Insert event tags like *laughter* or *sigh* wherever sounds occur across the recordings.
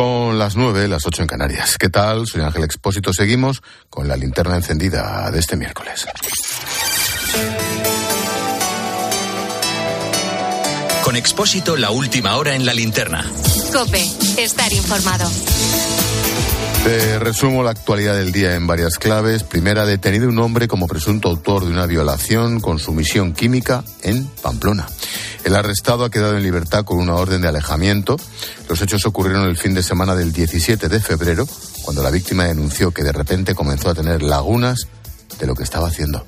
Son las nueve, las ocho en Canarias. ¿Qué tal? Soy Ángel Expósito. Seguimos con la linterna encendida de este miércoles. Con Expósito, la última hora en la linterna. Cope, estar informado. Te resumo la actualidad del día en varias claves. Primera, detenido un hombre como presunto autor de una violación con sumisión química en Pamplona. El arrestado ha quedado en libertad con una orden de alejamiento. Los hechos ocurrieron el fin de semana del 17 de febrero, cuando la víctima denunció que de repente comenzó a tener lagunas de lo que estaba haciendo.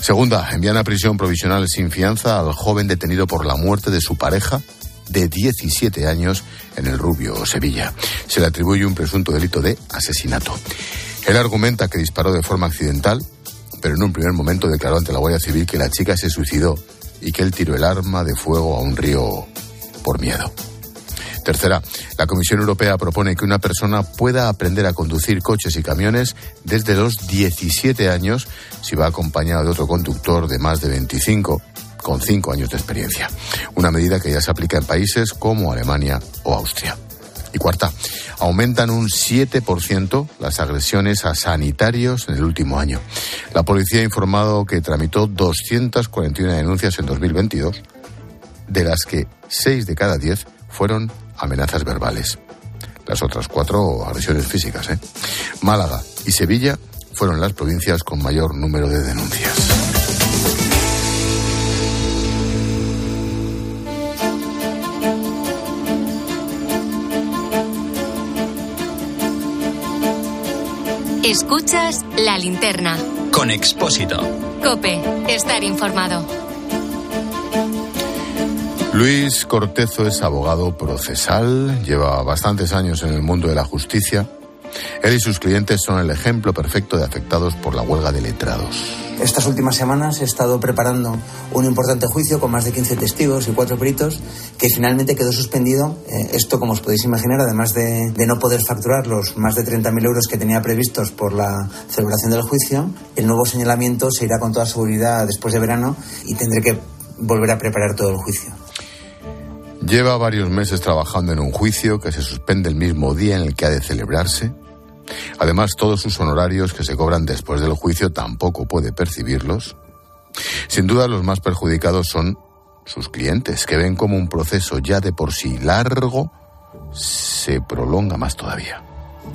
Segunda, envían a prisión provisional sin fianza al joven detenido por la muerte de su pareja de 17 años en el Rubio, Sevilla. Se le atribuye un presunto delito de asesinato. Él argumenta que disparó de forma accidental, pero en un primer momento declaró ante la Guardia Civil que la chica se suicidó y que él tiró el arma de fuego a un río por miedo. Tercera, la Comisión Europea propone que una persona pueda aprender a conducir coches y camiones desde los 17 años si va acompañado de otro conductor de más de 25 con 5 años de experiencia. Una medida que ya se aplica en países como Alemania o Austria. Y cuarta, aumentan un 7% las agresiones a sanitarios en el último año. La policía ha informado que tramitó 241 denuncias en 2022, de las que 6 de cada 10 fueron amenazas verbales. Las otras cuatro agresiones físicas. ¿eh? Málaga y Sevilla fueron las provincias con mayor número de denuncias. Escuchas la linterna. Con Expósito. Cope, estar informado. Luis Cortezo es abogado procesal, lleva bastantes años en el mundo de la justicia. Él y sus clientes son el ejemplo perfecto de afectados por la huelga de letrados. Estas últimas semanas he estado preparando un importante juicio con más de 15 testigos y cuatro peritos que finalmente quedó suspendido. Eh, esto, como os podéis imaginar, además de, de no poder facturar los más de 30.000 euros que tenía previstos por la celebración del juicio, el nuevo señalamiento se irá con toda seguridad después de verano y tendré que volver a preparar todo el juicio. Lleva varios meses trabajando en un juicio que se suspende el mismo día en el que ha de celebrarse. Además, todos sus honorarios que se cobran después del juicio tampoco puede percibirlos. Sin duda, los más perjudicados son sus clientes, que ven como un proceso ya de por sí largo se prolonga más todavía.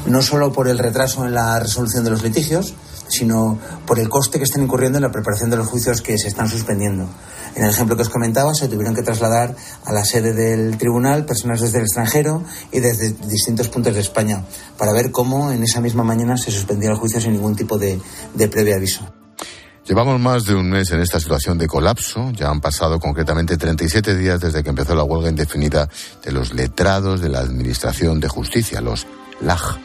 No solo por el retraso en la resolución de los litigios, sino por el coste que están incurriendo en la preparación de los juicios que se están suspendiendo. En el ejemplo que os comentaba, se tuvieron que trasladar a la sede del tribunal personas desde el extranjero y desde distintos puntos de España para ver cómo en esa misma mañana se suspendía el juicio sin ningún tipo de, de previo aviso. Llevamos más de un mes en esta situación de colapso. Ya han pasado concretamente 37 días desde que empezó la huelga indefinida de los letrados de la Administración de Justicia, los LAG.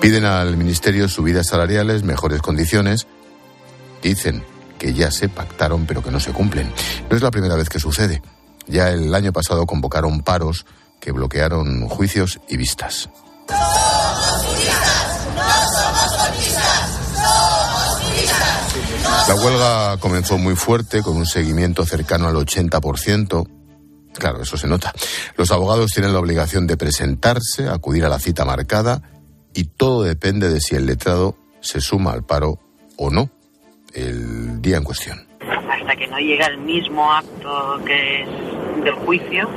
Piden al Ministerio subidas salariales, mejores condiciones. Dicen que ya se pactaron pero que no se cumplen. No es la primera vez que sucede. Ya el año pasado convocaron paros que bloquearon juicios y vistas. La huelga comenzó muy fuerte, con un seguimiento cercano al 80%. Claro, eso se nota. Los abogados tienen la obligación de presentarse, acudir a la cita marcada y todo depende de si el letrado se suma al paro o no el día en cuestión. Hasta que no llega el mismo acto que es del juicio,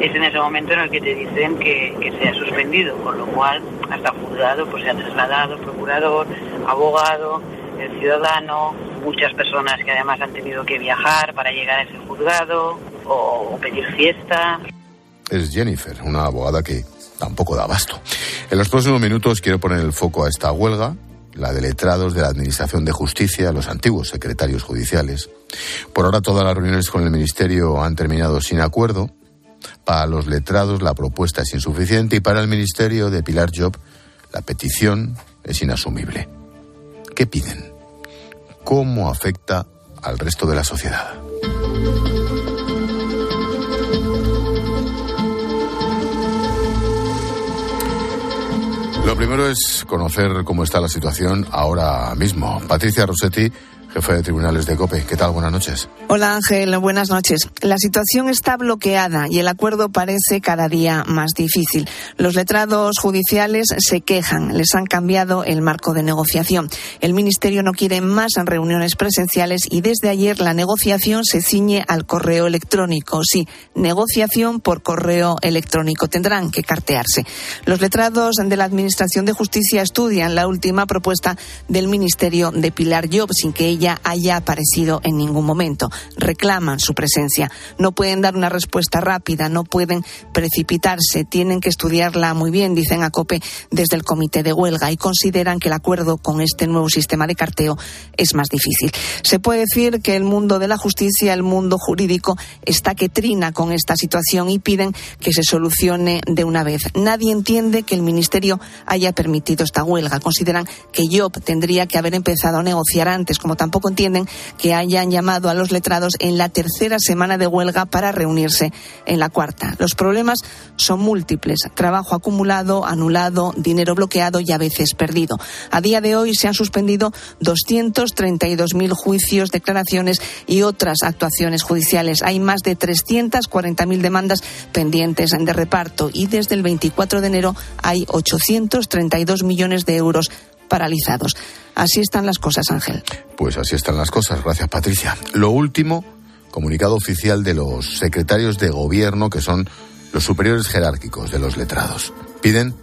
es en ese momento en el que te dicen que, se ha suspendido, con lo cual hasta juzgado pues se ha trasladado procurador, abogado, el ciudadano, muchas personas que además han tenido que viajar para llegar a ese juzgado o, pedir fiesta. Es Jennifer, una abogada que tampoco da abasto. En los próximos minutos quiero poner el foco a esta huelga, la de letrados de la Administración de Justicia, los antiguos secretarios judiciales. Por ahora todas las reuniones con el Ministerio han terminado sin acuerdo. Para los letrados la propuesta es insuficiente y para el Ministerio de Pilar Job la petición es inasumible. ¿Qué piden? ¿Cómo afecta al resto de la sociedad? Lo primero es conocer cómo está la situación ahora mismo. Patricia Rossetti, jefe de tribunales de COPE. ¿Qué tal? Buenas noches. Hola Ángel, buenas noches. La situación está bloqueada y el acuerdo parece cada día más difícil. Los letrados judiciales se quejan, les han cambiado el marco de negociación. El Ministerio no quiere más reuniones presenciales y desde ayer la negociación se ciñe al correo electrónico. Sí, negociación por correo electrónico. Tendrán que cartearse. Los letrados de la Administración de Justicia estudian la última propuesta del Ministerio de Pilar Job sin que ella haya aparecido en ningún momento. Reclaman su presencia. No pueden dar una respuesta rápida, no pueden precipitarse, tienen que estudiarla muy bien, dicen a COPE desde el comité de huelga y consideran que el acuerdo con este nuevo sistema de carteo es más difícil. Se puede decir que el mundo de la justicia, el mundo jurídico, está que trina con esta situación y piden que se solucione de una vez. Nadie entiende que el Ministerio haya permitido esta huelga. Consideran que Job tendría que haber empezado a negociar antes, como tampoco tampoco entienden que hayan llamado a los letrados en la tercera semana de huelga para reunirse en la cuarta. Los problemas son múltiples. Trabajo acumulado, anulado, dinero bloqueado y a veces perdido. A día de hoy se han suspendido 232.000 juicios, declaraciones y otras actuaciones judiciales. Hay más de 340.000 demandas pendientes de reparto y desde el 24 de enero hay 832 millones de euros paralizados. Así están las cosas, Ángel. Pues así están las cosas. Gracias, Patricia. Lo último, comunicado oficial de los secretarios de gobierno, que son los superiores jerárquicos de los letrados. Piden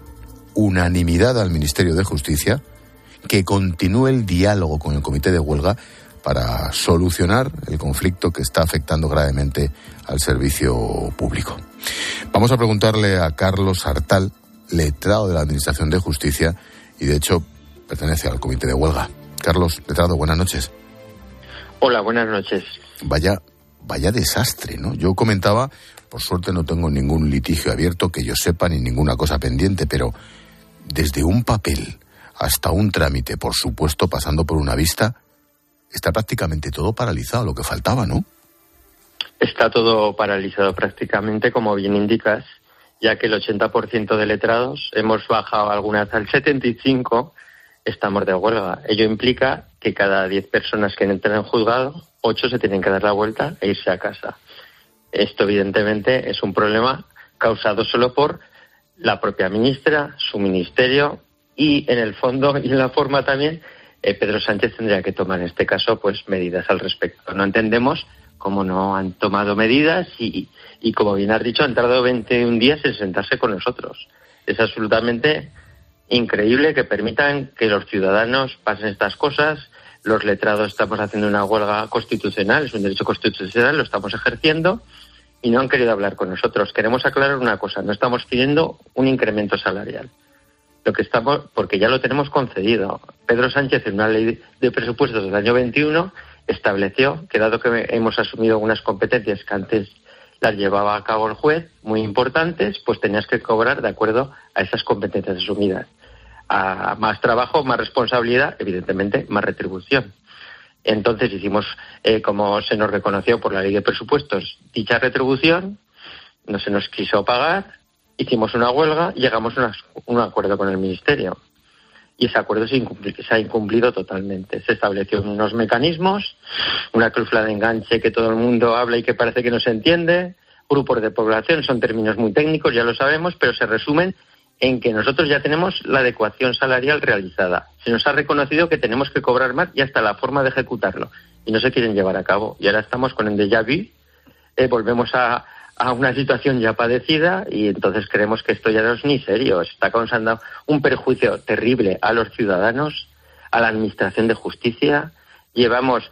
unanimidad al Ministerio de Justicia que continúe el diálogo con el comité de huelga para solucionar el conflicto que está afectando gravemente al servicio público. Vamos a preguntarle a Carlos Artal, letrado de la Administración de Justicia, y de hecho pertenece al comité de huelga. Carlos Letrado, buenas noches. Hola, buenas noches. Vaya, vaya desastre, ¿no? Yo comentaba, por suerte no tengo ningún litigio abierto que yo sepa ni ninguna cosa pendiente, pero desde un papel hasta un trámite, por supuesto, pasando por una vista, está prácticamente todo paralizado, lo que faltaba, ¿no? Está todo paralizado prácticamente, como bien indicas, ya que el 80% de letrados hemos bajado algunas al 75% estamos de huelga. Ello implica que cada 10 personas que entran en juzgado, 8 se tienen que dar la vuelta e irse a casa. Esto, evidentemente, es un problema causado solo por la propia ministra, su ministerio y, en el fondo y en la forma también, eh, Pedro Sánchez tendría que tomar en este caso pues medidas al respecto. No entendemos cómo no han tomado medidas y, y como bien has dicho, han tardado 21 días en sentarse con nosotros. Es absolutamente increíble que permitan que los ciudadanos pasen estas cosas. Los letrados estamos haciendo una huelga constitucional, es un derecho constitucional, lo estamos ejerciendo y no han querido hablar con nosotros. Queremos aclarar una cosa, no estamos pidiendo un incremento salarial. Lo que estamos, porque ya lo tenemos concedido. Pedro Sánchez, en una ley de presupuestos del año 21, estableció que, dado que hemos asumido algunas competencias que antes las llevaba a cabo el juez, muy importantes, pues tenías que cobrar de acuerdo a esas competencias asumidas a más trabajo, más responsabilidad, evidentemente más retribución. Entonces hicimos, eh, como se nos reconoció por la ley de presupuestos, dicha retribución, no se nos quiso pagar, hicimos una huelga llegamos a un acuerdo con el Ministerio. Y ese acuerdo se, se, ha incumplido totalmente. Se estableció unos mecanismos, una cláusula de enganche que todo el mundo habla y que parece que no se entiende, grupos de población, son términos muy técnicos, ya lo sabemos, pero se resumen en que nosotros ya tenemos la adecuación salarial realizada. Se nos ha reconocido que tenemos que cobrar más y hasta la forma de ejecutarlo. Y no se quieren llevar a cabo. Y ahora estamos con el déjà vu. Eh, volvemos a, a, una situación ya padecida y entonces creemos que esto ya no es ni serio. Está causando un perjuicio terrible a los ciudadanos, a la Administración de Justicia. Llevamos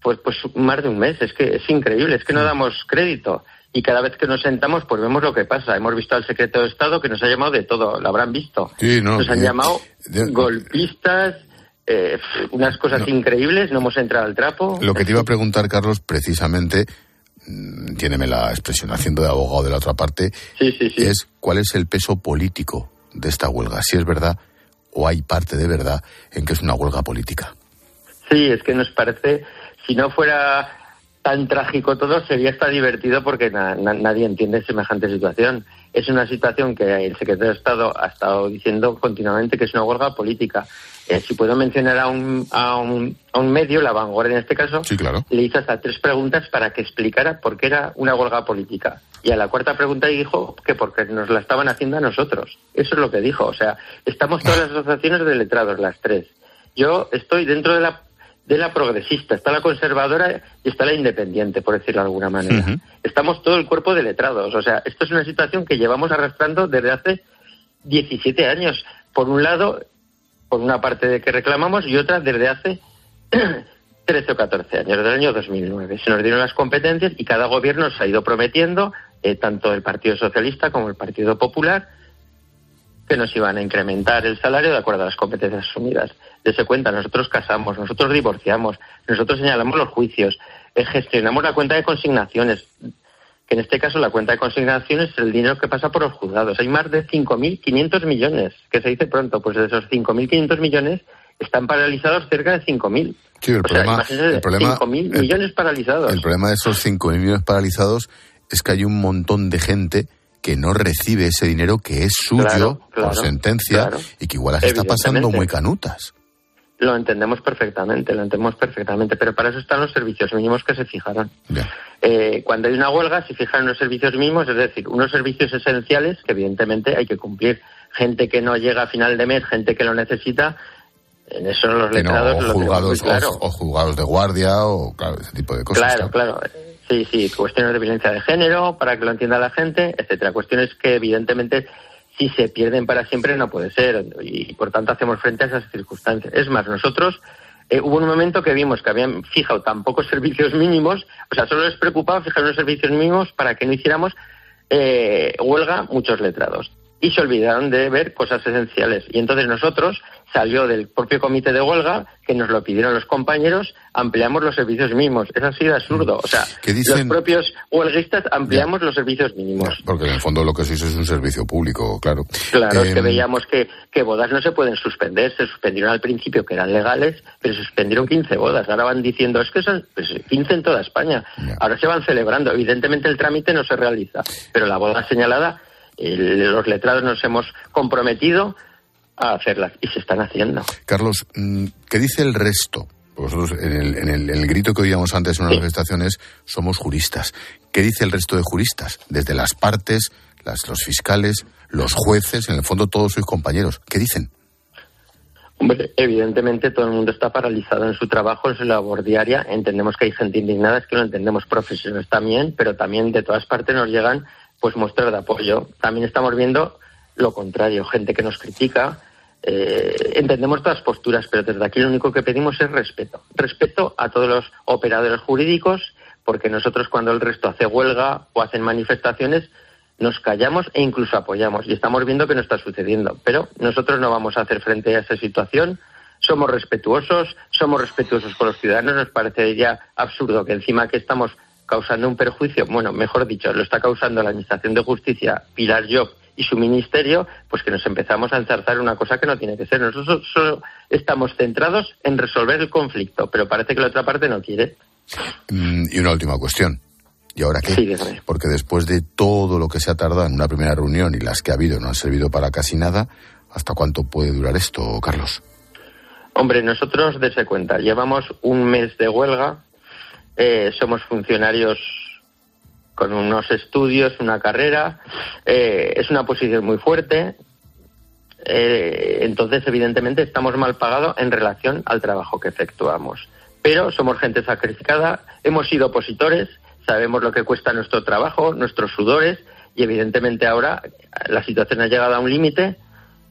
pues, pues más de un mes. Es que es increíble. Es que no damos crédito y cada vez que nos sentamos pues vemos lo que pasa. Hemos visto al secreto de Estado que nos ha llamado de todo, lo habrán visto. nos han llamado golpistas, eh, unas cosas increíbles, no hemos entrado al trapo. Lo que te iba a preguntar, Carlos, precisamente, mm, tiéneme la expresión haciendo de abogado de la otra parte, es cuál es el peso político de esta huelga, si es verdad o hay parte de verdad en que es una huelga política. Sí, es que nos parece, si no fuera tan trágico todo, sería hasta divertido porque nadie entiende semejante situación. Es una situación que el secretario de Estado ha estado diciendo continuamente que es una huelga política. Eh, si puedo mencionar a un, a, un, a un medio, La Vanguardia en este caso, le hizo hasta tres preguntas para que explicara por qué era una huelga política. Y a la cuarta pregunta dijo que porque nos la estaban haciendo a nosotros. Eso es lo que dijo. O sea, estamos todas las asociaciones de letrados, las tres. Yo estoy dentro de la de la progresista, está la conservadora y está la independiente, por decirlo de alguna manera. Estamos todo el cuerpo de letrados. O sea, esto es una situación que llevamos arrastrando desde hace 17 años. Por un lado, por una parte de que reclamamos y otra desde hace *clears throat* 13 o 14 años, desde el año 2009. Se nos dieron las competencias y cada gobierno se ha ido prometiendo, eh, tanto el Partido Socialista como el Partido Popular, que nos iban a incrementar el salario de acuerdo a las competencias asumidas. Dese cuenta, nosotros casamos, nosotros divorciamos, nosotros señalamos los juicios, eh, gestionamos la cuenta de consignaciones, que en este caso la cuenta de consignaciones es el dinero que pasa por los juzgados. Hay más de 5.500 millones, que se dice pronto, pues de esos 5.500 millones están paralizados cerca de 5.000. Sí, el problema, el problema 5.000 millones paralizados. El problema de esos 5.000 millones paralizados es que hay un montón de gente que no recibe ese dinero que es suyo por sentencia y que igual las está pasando muy canutas. Lo entendemos perfectamente, lo entendemos perfectamente, pero para eso están los servicios mínimos que se fijaron. Eh, cuando hay una huelga se fijan unos servicios mínimos, es decir, unos servicios esenciales que evidentemente hay que cumplir. Gente que no llega a final de mes, gente que lo necesita, en eso los letrados... o, juzgados, o, juzgados de guardia o ese tipo de cosas. Claro, claro. Sí, sí, cuestiones de violencia de género, para que lo entienda la gente, etcétera. Cuestiones que evidentemente si se pierden para siempre no puede ser y por tanto hacemos frente a esas circunstancias. Es más, nosotros eh, hubo un momento que vimos que habían fijado tan pocos *laughs* servicios mínimos, o sea, solo les preocupaba fijar unos servicios mínimos para que no hiciéramos eh, huelga muchos letrados y se olvidaron de ver cosas esenciales. Y entonces nosotros, salió del propio comité de huelga, que nos lo pidieron los compañeros, ampliamos los servicios mínimos. Es así de absurdo. O sea, los propios huelguistas ampliamos los servicios mínimos. porque en el fondo lo que se hizo es un servicio público, claro. Claro, es que em, veíamos que, que bodas no se pueden suspender. Se suspendieron al principio, que eran legales, pero se suspendieron 15 bodas. Ahora van diciendo, es que son 15 pues, en toda España. Ahora se van celebrando. Evidentemente el trámite no se realiza, pero la boda señalada los letrados nos hemos comprometido a hacerlas y se están haciendo. Carlos, mm, ¿qué dice el resto? Vosotros, en el, en el, grito que oíamos antes en una manifestación somos juristas. ¿Qué dice el resto de juristas? Desde las partes, las, los fiscales, los jueces, en el fondo todos sus compañeros. ¿Qué dicen? Hombre, evidentemente todo el mundo está paralizado en su trabajo, en su labor diaria. Entendemos que hay gente indignada, es que lo entendemos profesionales también, pero también de todas partes nos llegan pues mostrar de apoyo. También estamos viendo lo contrario, gente que nos critica. Eh, entendemos todas las posturas, pero desde aquí lo único que pedimos es respeto. Respeto a todos los operadores jurídicos, porque nosotros cuando el resto hace huelga o hacen manifestaciones, nos callamos e incluso apoyamos. Y estamos viendo que no está sucediendo. Pero nosotros no vamos a hacer frente a esa situación. Somos respetuosos, somos respetuosos con los ciudadanos. Nos parecería absurdo que encima que estamos causando un perjuicio, bueno, mejor dicho, lo está causando la Administración de Justicia, Pilar Job y su ministerio, pues que nos empezamos a enzarzar una cosa que no tiene que ser. Nosotros solo estamos centrados en resolver el conflicto, pero parece que la otra parte no quiere. Mm, y una última cuestión. ¿Y ahora qué? Porque después de todo lo que se ha tardado en una primera reunión y las que ha habido no han servido para casi nada, ¿hasta cuánto puede durar esto, Carlos? Hombre, nosotros, dése cuenta, llevamos un mes de huelga, eh, somos funcionarios con unos estudios, una carrera, eh, es una posición muy fuerte, eh, entonces evidentemente estamos mal pagados en relación al trabajo que efectuamos. Pero somos gente sacrificada, hemos sido opositores, sabemos lo que cuesta nuestro trabajo, nuestros sudores, y evidentemente ahora la situación ha llegado a un límite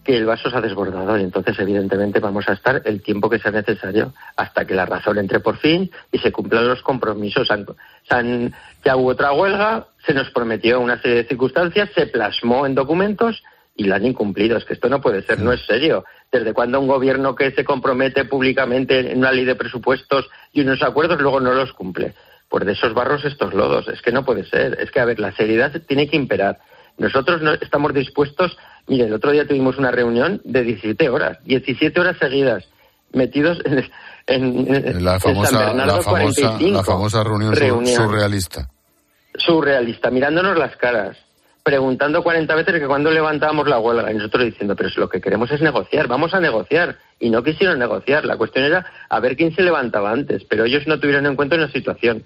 que el vaso se ha desbordado y entonces evidentemente vamos a estar el tiempo que sea necesario hasta que la razón entre por fin y se cumplan los compromisos. Ya hubo otra huelga, se nos prometió una serie de circunstancias, se plasmó en documentos y la han incumplido. Es que esto no puede ser, no es serio. ¿Desde cuando un gobierno que se compromete públicamente en una ley de presupuestos y unos acuerdos luego no los cumple? Pues de esos barros estos lodos. Es que no puede ser. Es que, a ver, la seriedad tiene que imperar. Nosotros no estamos dispuestos Mire, el otro día tuvimos una reunión de 17 horas, 17 horas seguidas. metidos en, la, famosa, la, famosa, reunión, surrealista. Surrealista, mirándonos las caras, preguntando 40 veces que cuando levantábamos la huelga y nosotros diciendo, pero si lo que queremos es negociar, vamos a negociar. Y no quisieron negociar. La cuestión era a ver quién se levantaba antes, pero ellos no tuvieron en cuenta una situación,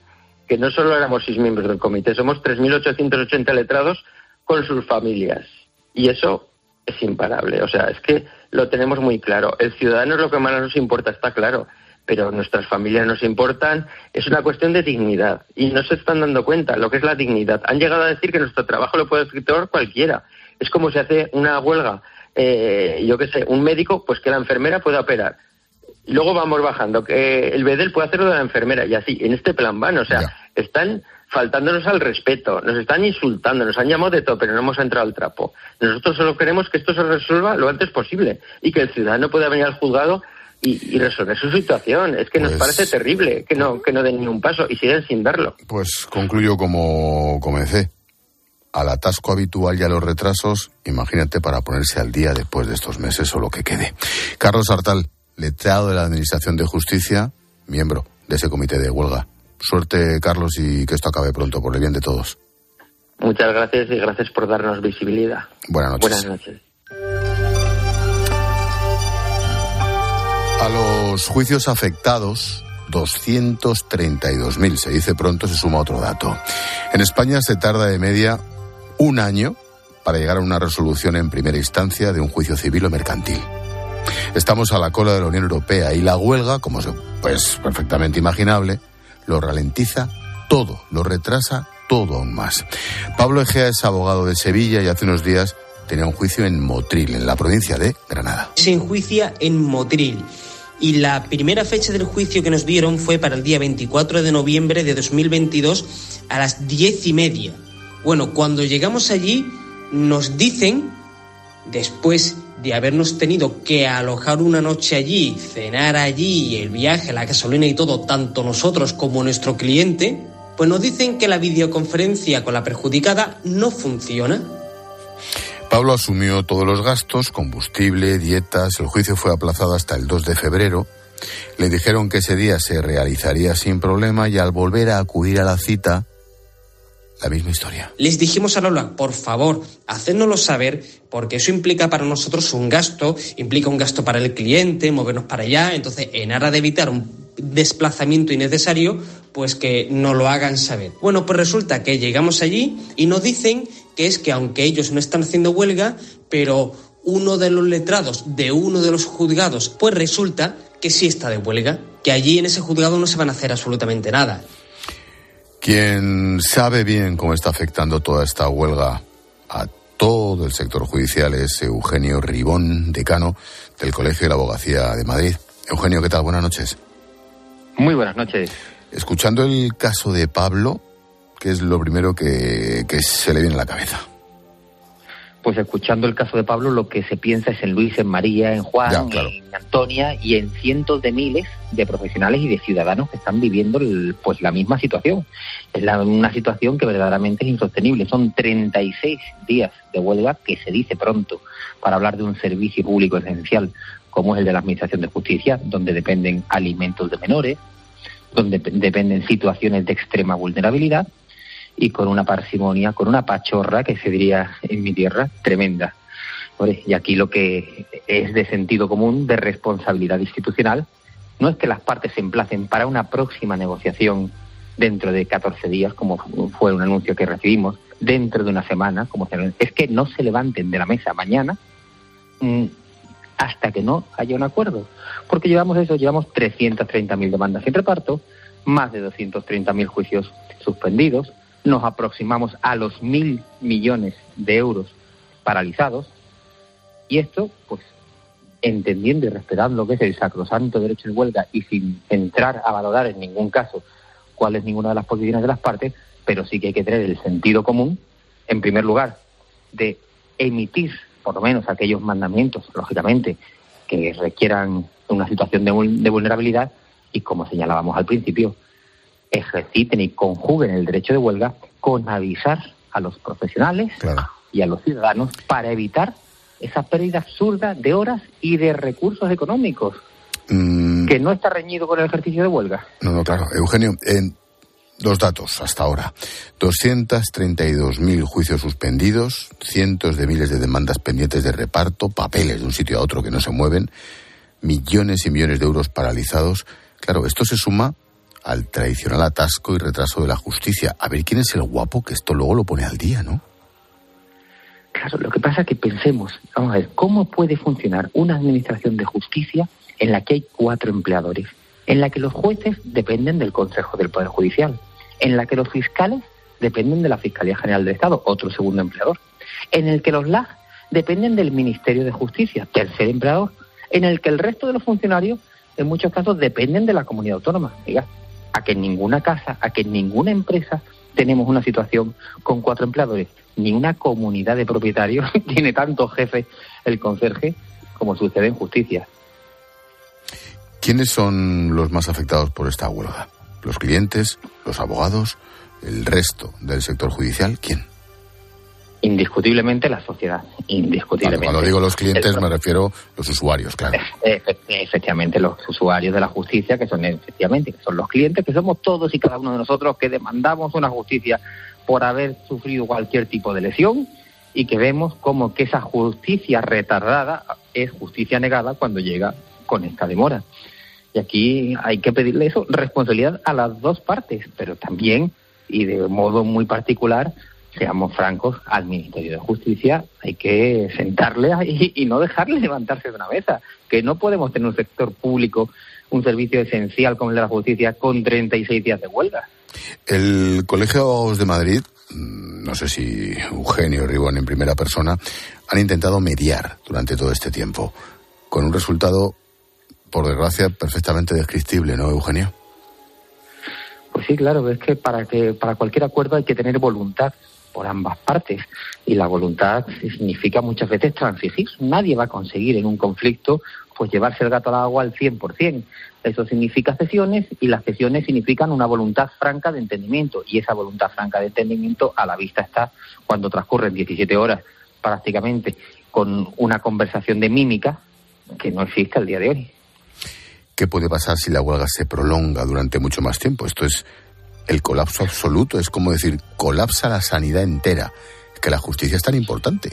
que no solo éramos seis miembros del comité, somos 3.880 letrados con sus familias. Y eso es imparable. O sea, es que lo tenemos muy claro. El ciudadano es lo que más nos importa, está claro. Pero nuestras familias nos importan. Es una cuestión de dignidad. Y no se están dando cuenta lo que es la dignidad. Han llegado a decir que nuestro trabajo lo puede efectuar cualquiera. Es como si hace una huelga, eh, yo qué sé, un médico, pues que la enfermera pueda operar. Luego vamos bajando, que el BEDEL puede hacerlo de la enfermera y así, en este plan van. O sea, están faltándonos al respeto, nos están insultando, nos han llamado de todo, pero no hemos entrado al trapo. Nosotros solo queremos que esto se resuelva lo antes posible y que el ciudadano pueda venir al juzgado y, resolver su situación. Es que nos pues parece terrible que no, que no den ni un paso y siguen sin darlo. Pues concluyo como comencé. Al atasco habitual y a los retrasos, imagínate para ponerse al día después de estos meses o lo que quede. Carlos Artal, letrado de la Administración de Justicia, miembro de ese comité de huelga. Suerte, Carlos, y que esto acabe pronto, por el bien de todos. Muchas gracias y gracias por darnos visibilidad. Buenas noches. Buenas noches. A los juicios afectados, 232.000, se dice pronto, se suma otro dato. En España se tarda de media un año para llegar a una resolución en primera instancia de un juicio civil o mercantil. Estamos a la cola de la Unión Europea y la huelga, como es pues, perfectamente imaginable, lo ralentiza todo, lo retrasa todo aún más. Pablo Egea es abogado de Sevilla y hace unos días tenía un juicio en Motril, en la provincia de Granada. Se enjuicia en Motril. Y la primera fecha del juicio que nos dieron fue para el día 24 de noviembre de 2022 a las diez y media. Bueno, cuando llegamos allí nos dicen, después de habernos tenido que alojar una noche allí, cenar allí, el viaje, la gasolina y todo, tanto nosotros como nuestro cliente, pues nos dicen que la videoconferencia con la perjudicada no funciona. Pablo asumió todos los gastos, combustible, dietas, el juicio fue aplazado hasta el 2 de febrero. Le dijeron que ese día se realizaría sin problema y al volver a acudir a la cita, la misma historia. Les dijimos a Lola, por favor, hacérnoslo saber, porque eso implica para nosotros un gasto, implica un gasto para el cliente, movernos para allá, entonces en aras de evitar un desplazamiento innecesario, pues que no lo hagan saber. Bueno, pues resulta que llegamos allí y nos dicen que es que aunque ellos no están haciendo huelga, pero uno de los letrados de uno de los juzgados, pues resulta que sí está de huelga, que allí en ese juzgado no se van a hacer absolutamente nada. Quien sabe bien cómo está afectando toda esta huelga a todo el sector judicial es Eugenio Ribón, decano del Colegio de la Abogacía de Madrid. Eugenio, ¿qué tal? Buenas noches. Muy buenas noches. Escuchando el caso de Pablo, ¿qué es lo primero que, que se le viene a la cabeza? pues escuchando el caso de Pablo, lo que se piensa es en Luis, en María, en Juan, en Antonia y en cientos de miles de profesionales y de ciudadanos que están viviendo pues la misma situación. Es una situación que verdaderamente es insostenible. Son 36 días de huelga, que se dice pronto, para hablar de un servicio público esencial como es el de la Administración de Justicia, donde dependen alimentos de menores, donde dependen situaciones de extrema vulnerabilidad y con una parsimonia, con una pachorra, que se diría en mi tierra, tremenda. Y aquí lo que es de sentido común, de responsabilidad institucional, no es que las partes se emplacen para una próxima negociación dentro de 14 días, como fue un anuncio que recibimos, dentro de una semana, como es que no se levanten de la mesa mañana mm, hasta que no haya un acuerdo. Porque llevamos eso, llevamos 330.000 demandas sin reparto, más de 230.000 juicios suspendidos, nos aproximamos a los mil millones de euros paralizados. Y esto, pues, entendiendo y respetando lo que es el sacrosanto derecho de huelga y sin entrar a valorar en ningún caso cuál es ninguna de las posiciones de las partes, pero sí que hay que tener el sentido común, en primer lugar, de emitir por lo menos aquellos mandamientos, lógicamente, que requieran una situación de, vulnerabilidad. Y, como señalábamos al principio, ejerciten y conjuguen el derecho de huelga con avisar a los profesionales y a los ciudadanos para evitar esa pérdida absurda de horas y de recursos económicos. Mm. Que no está reñido con el ejercicio de huelga. No, no, claro. Eugenio, en dos datos hasta ahora. 232.000 juicios suspendidos, cientos de miles de demandas pendientes de reparto, papeles de un sitio a otro que no se mueven, millones y millones de euros paralizados. Claro, esto se suma al tradicional atasco y retraso de la justicia. A ver quién es el guapo que esto luego lo pone al día, ¿no? Claro, lo que pasa es que pensemos, vamos a ver, ¿cómo puede funcionar una administración de justicia en la que hay cuatro empleadores? En la que los jueces dependen del Consejo del Poder Judicial, en la que los fiscales dependen de la Fiscalía General del Estado, otro segundo empleador, en el que los LAG dependen del Ministerio de Justicia, tercer empleador, en el que el resto de los funcionarios en muchos casos dependen de la comunidad autónoma. Diga, a que en ninguna casa, a que en ninguna empresa tenemos una situación con cuatro empleadores. Ni una comunidad de propietarios *laughs* tiene tantos jefes el conserje como sucede en justicia. ¿Quiénes son los más afectados por esta huelga? ¿Los clientes? ¿Los abogados? ¿El resto del sector judicial? ¿Quién? Indiscutiblemente la sociedad, indiscutiblemente. cuando digo los clientes me refiero a los usuarios, claro. Efectivamente, los usuarios de la justicia, que son efectivamente, que son los clientes, que somos todos y cada uno de nosotros que demandamos una justicia por haber sufrido cualquier tipo de lesión y que vemos como que esa justicia retardada es justicia negada cuando llega con esta demora. Y aquí hay que pedirle eso, responsabilidad a las dos partes, pero también y de modo muy particular seamos francos, al Ministerio de Justicia hay que sentarle y, no dejarle levantarse de una mesa, que no podemos tener un sector público, un servicio esencial como el de la justicia, con 36 días de huelga. El Colegio de Madrid, mm, no sé si Eugenio Ribón en primera persona, han intentado mediar durante todo este tiempo, con un resultado, por desgracia, perfectamente descriptible, ¿no, Eugenio? Pues sí, claro, es que para que para cualquier acuerdo hay que tener voluntad por ambas partes. Y la voluntad significa muchas veces transigir. Nadie va a conseguir en un conflicto pues llevarse el gato al agua al 100%. Eso significa cesiones y las cesiones significan una voluntad franca de entendimiento. Y esa voluntad franca de entendimiento a la vista está cuando transcurren 17 horas prácticamente con una conversación de mímica que no existe al día de hoy. ¿Qué puede pasar si la huelga se prolonga durante mucho más tiempo? Esto es el colapso absoluto. Es como decir, colapsa la sanidad entera. Que la justicia es tan importante.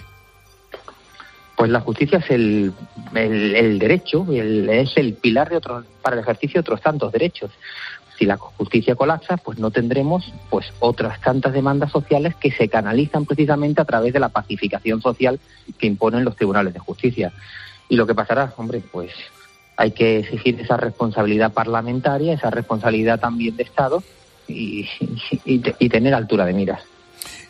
Pues la justicia es el, el, derecho, es el pilar de otros, para el ejercicio de otros tantos derechos. Si la justicia colapsa, pues no tendremos pues otras tantas demandas sociales que se canalizan precisamente a través de la pacificación social que imponen los tribunales de justicia. Y lo que pasará, hombre, pues hay que exigir esa responsabilidad parlamentaria, esa responsabilidad también de Estado y, tener altura de miras.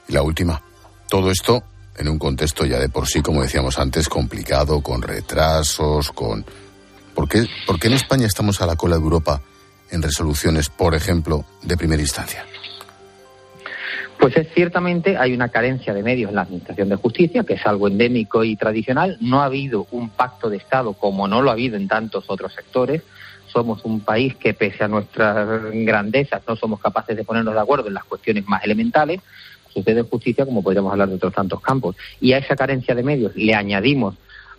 Y la última, todo esto en un contexto ya de por sí, como decíamos antes, complicado, con retrasos, con... ¿Por qué, ¿Por qué en España estamos a la cola de Europa en resoluciones, por ejemplo, de primera instancia? Pues es ciertamente hay una carencia de medios en la Administración de Justicia, que es algo endémico y tradicional. No ha habido un pacto de Estado como no lo ha habido en tantos otros sectores somos un país que pese a nuestras grandezas no somos capaces de ponernos de acuerdo en las cuestiones más elementales, sucede justicia como podríamos hablar de otros tantos campos. Y a esa carencia de medios le añadimos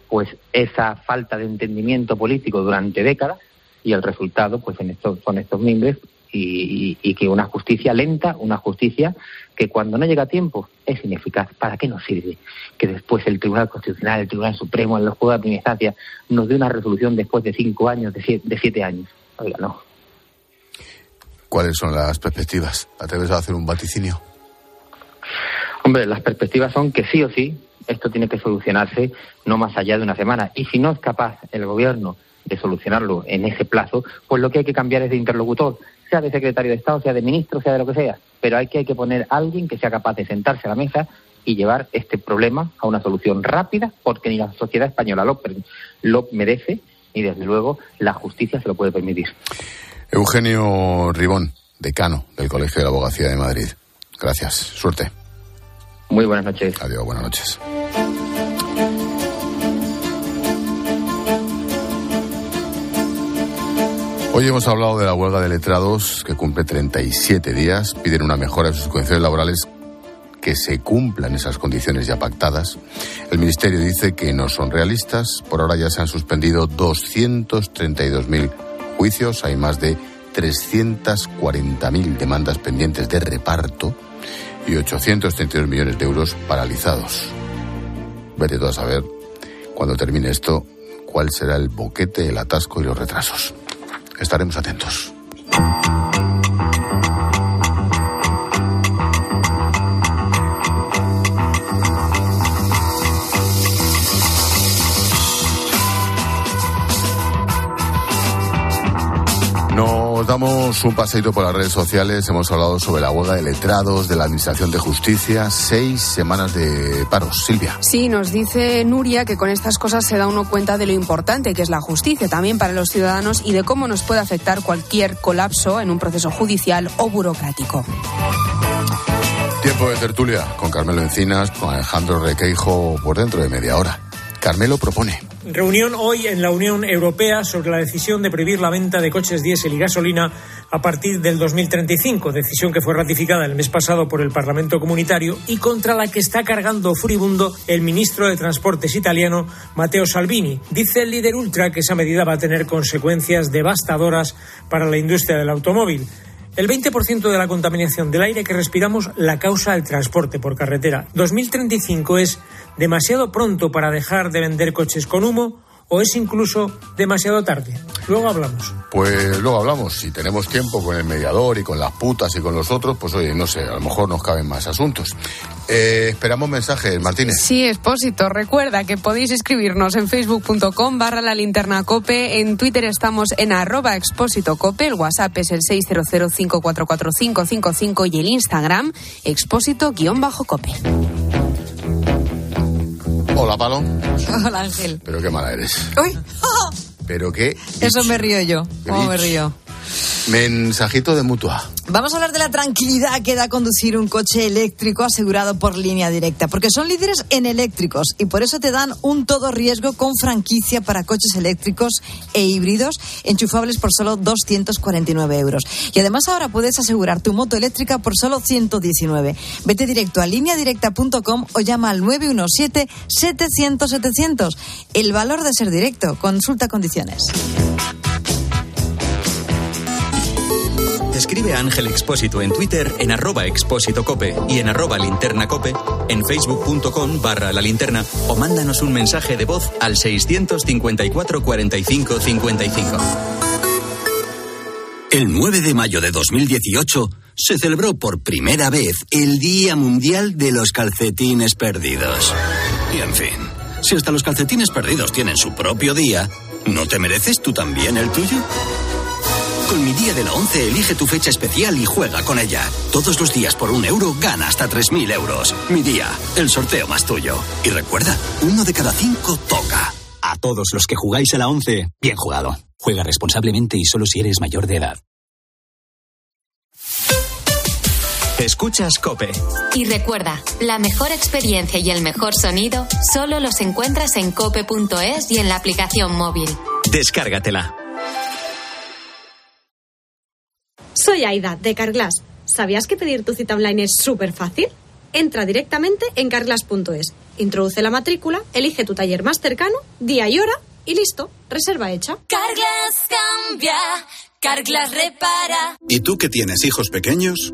pues esa falta de entendimiento político durante décadas y el resultado pues estos son estos mimbres y, que una justicia lenta, una justicia que cuando no llega a tiempo es ineficaz. ¿Para qué nos sirve? Que después el Tribunal Constitucional, el Tribunal Supremo, en los juegos de primera instancia, nos dé una resolución después de cinco años, de siete, años. Oiga, no. ¿Cuáles son las perspectivas? ¿Atreves a hacer un vaticinio? Hombre, las perspectivas son que sí o sí esto tiene que solucionarse no más allá de una semana. Y si no es capaz el Gobierno de solucionarlo en ese plazo, pues lo que hay que cambiar es de interlocutor sea de secretario de Estado, sea de ministro, sea de lo que sea, pero hay que, hay que poner a alguien que sea capaz de sentarse a la mesa y llevar este problema a una solución rápida, porque ni la sociedad española lo, lo merece, ni desde luego la justicia se lo puede permitir. Eugenio Ribón, decano del Colegio de la Abogacía de Madrid. Gracias. Suerte. Muy buenas noches. Adiós, buenas noches. Hoy hemos hablado de la huelga de letrados que cumple 37 días, piden una mejora en sus condiciones laborales que se cumplan esas condiciones ya pactadas. El Ministerio dice que no son realistas. Por ahora ya se han suspendido 232.000 juicios. Hay más de 340.000 demandas pendientes de reparto y 832 millones de euros paralizados. Vete tú a saber, cuando termine esto, cuál será el boquete, el atasco y los retrasos. Estaremos atentos. Damos un paseito por las redes sociales. Hemos hablado sobre la huelga de letrados de la Administración de Justicia. Seis semanas de paros. Silvia. Sí, nos dice Nuria que con estas cosas se da uno cuenta de lo importante que es la justicia también para los ciudadanos y de cómo nos puede afectar cualquier colapso en un proceso judicial o burocrático. Tiempo de tertulia con Carmelo Encinas, con Alejandro Requeijo por dentro de media hora. Carmelo propone. Reunión hoy en la Unión Europea sobre la decisión de prohibir la venta de coches diésel y gasolina a partir del 2035, decisión que fue ratificada el mes pasado por el Parlamento Comunitario y contra la que está cargando furibundo el ministro de Transportes italiano Matteo Salvini. Dice el líder ultra que esa medida va a tener consecuencias devastadoras para la industria del automóvil. El 20% de la contaminación del aire que respiramos la causa el transporte por carretera. 2035 es demasiado pronto para dejar de vender coches con humo o es incluso demasiado tarde. Luego hablamos. Pues luego hablamos. Si tenemos tiempo con el mediador y con las putas y con los otros, pues oye, no sé, a lo mejor nos caben más asuntos. Eh, esperamos mensajes, Martínez. Sí, Expósito. Recuerda que podéis escribirnos en facebook.com barra la linterna cope. En Twitter estamos en arroba expósito cope. El WhatsApp es el 600544555 y el Instagram expósito guion bajo cope. Hola, Palo. Hola, Ángel. Pero qué mala eres. Uy. Pero qué. Eso me río yo. ¿Cómo me río? Mensajito de mutua. Vamos a hablar de la tranquilidad que da conducir un coche eléctrico asegurado por línea directa, porque son líderes en eléctricos y por eso te dan un todo riesgo con franquicia para coches eléctricos e híbridos enchufables por solo 249 euros. Y además ahora puedes asegurar tu moto eléctrica por solo 119. Vete directo a lineadirecta.com o llama al 917-700-700. El valor de ser directo. Consulta condiciones. Escribe a Ángel Expósito en Twitter en arroba expósito cope y en arroba linterna cope, en facebook.com barra la linterna o mándanos un mensaje de voz al 654 45 55. El 9 de mayo de 2018 se celebró por primera vez el Día Mundial de los Calcetines Perdidos. Y en fin, si hasta los calcetines perdidos tienen su propio día, ¿no te mereces tú también el tuyo? Con mi día de la 11 elige tu fecha especial y juega con ella. Todos los días por un euro gana hasta 3.000 euros. Mi día, el sorteo más tuyo. Y recuerda, uno de cada cinco toca. A todos los que jugáis a la 11, bien jugado. Juega responsablemente y solo si eres mayor de edad. Escuchas Cope. Y recuerda, la mejor experiencia y el mejor sonido solo los encuentras en cope.es y en la aplicación móvil. Descárgatela. Soy Aida, de Carglass. ¿Sabías que pedir tu cita online es súper fácil? Entra directamente en carglass.es, introduce la matrícula, elige tu taller más cercano, día y hora y listo, reserva hecha. Carglass cambia, Carglass repara. ¿Y tú que tienes hijos pequeños?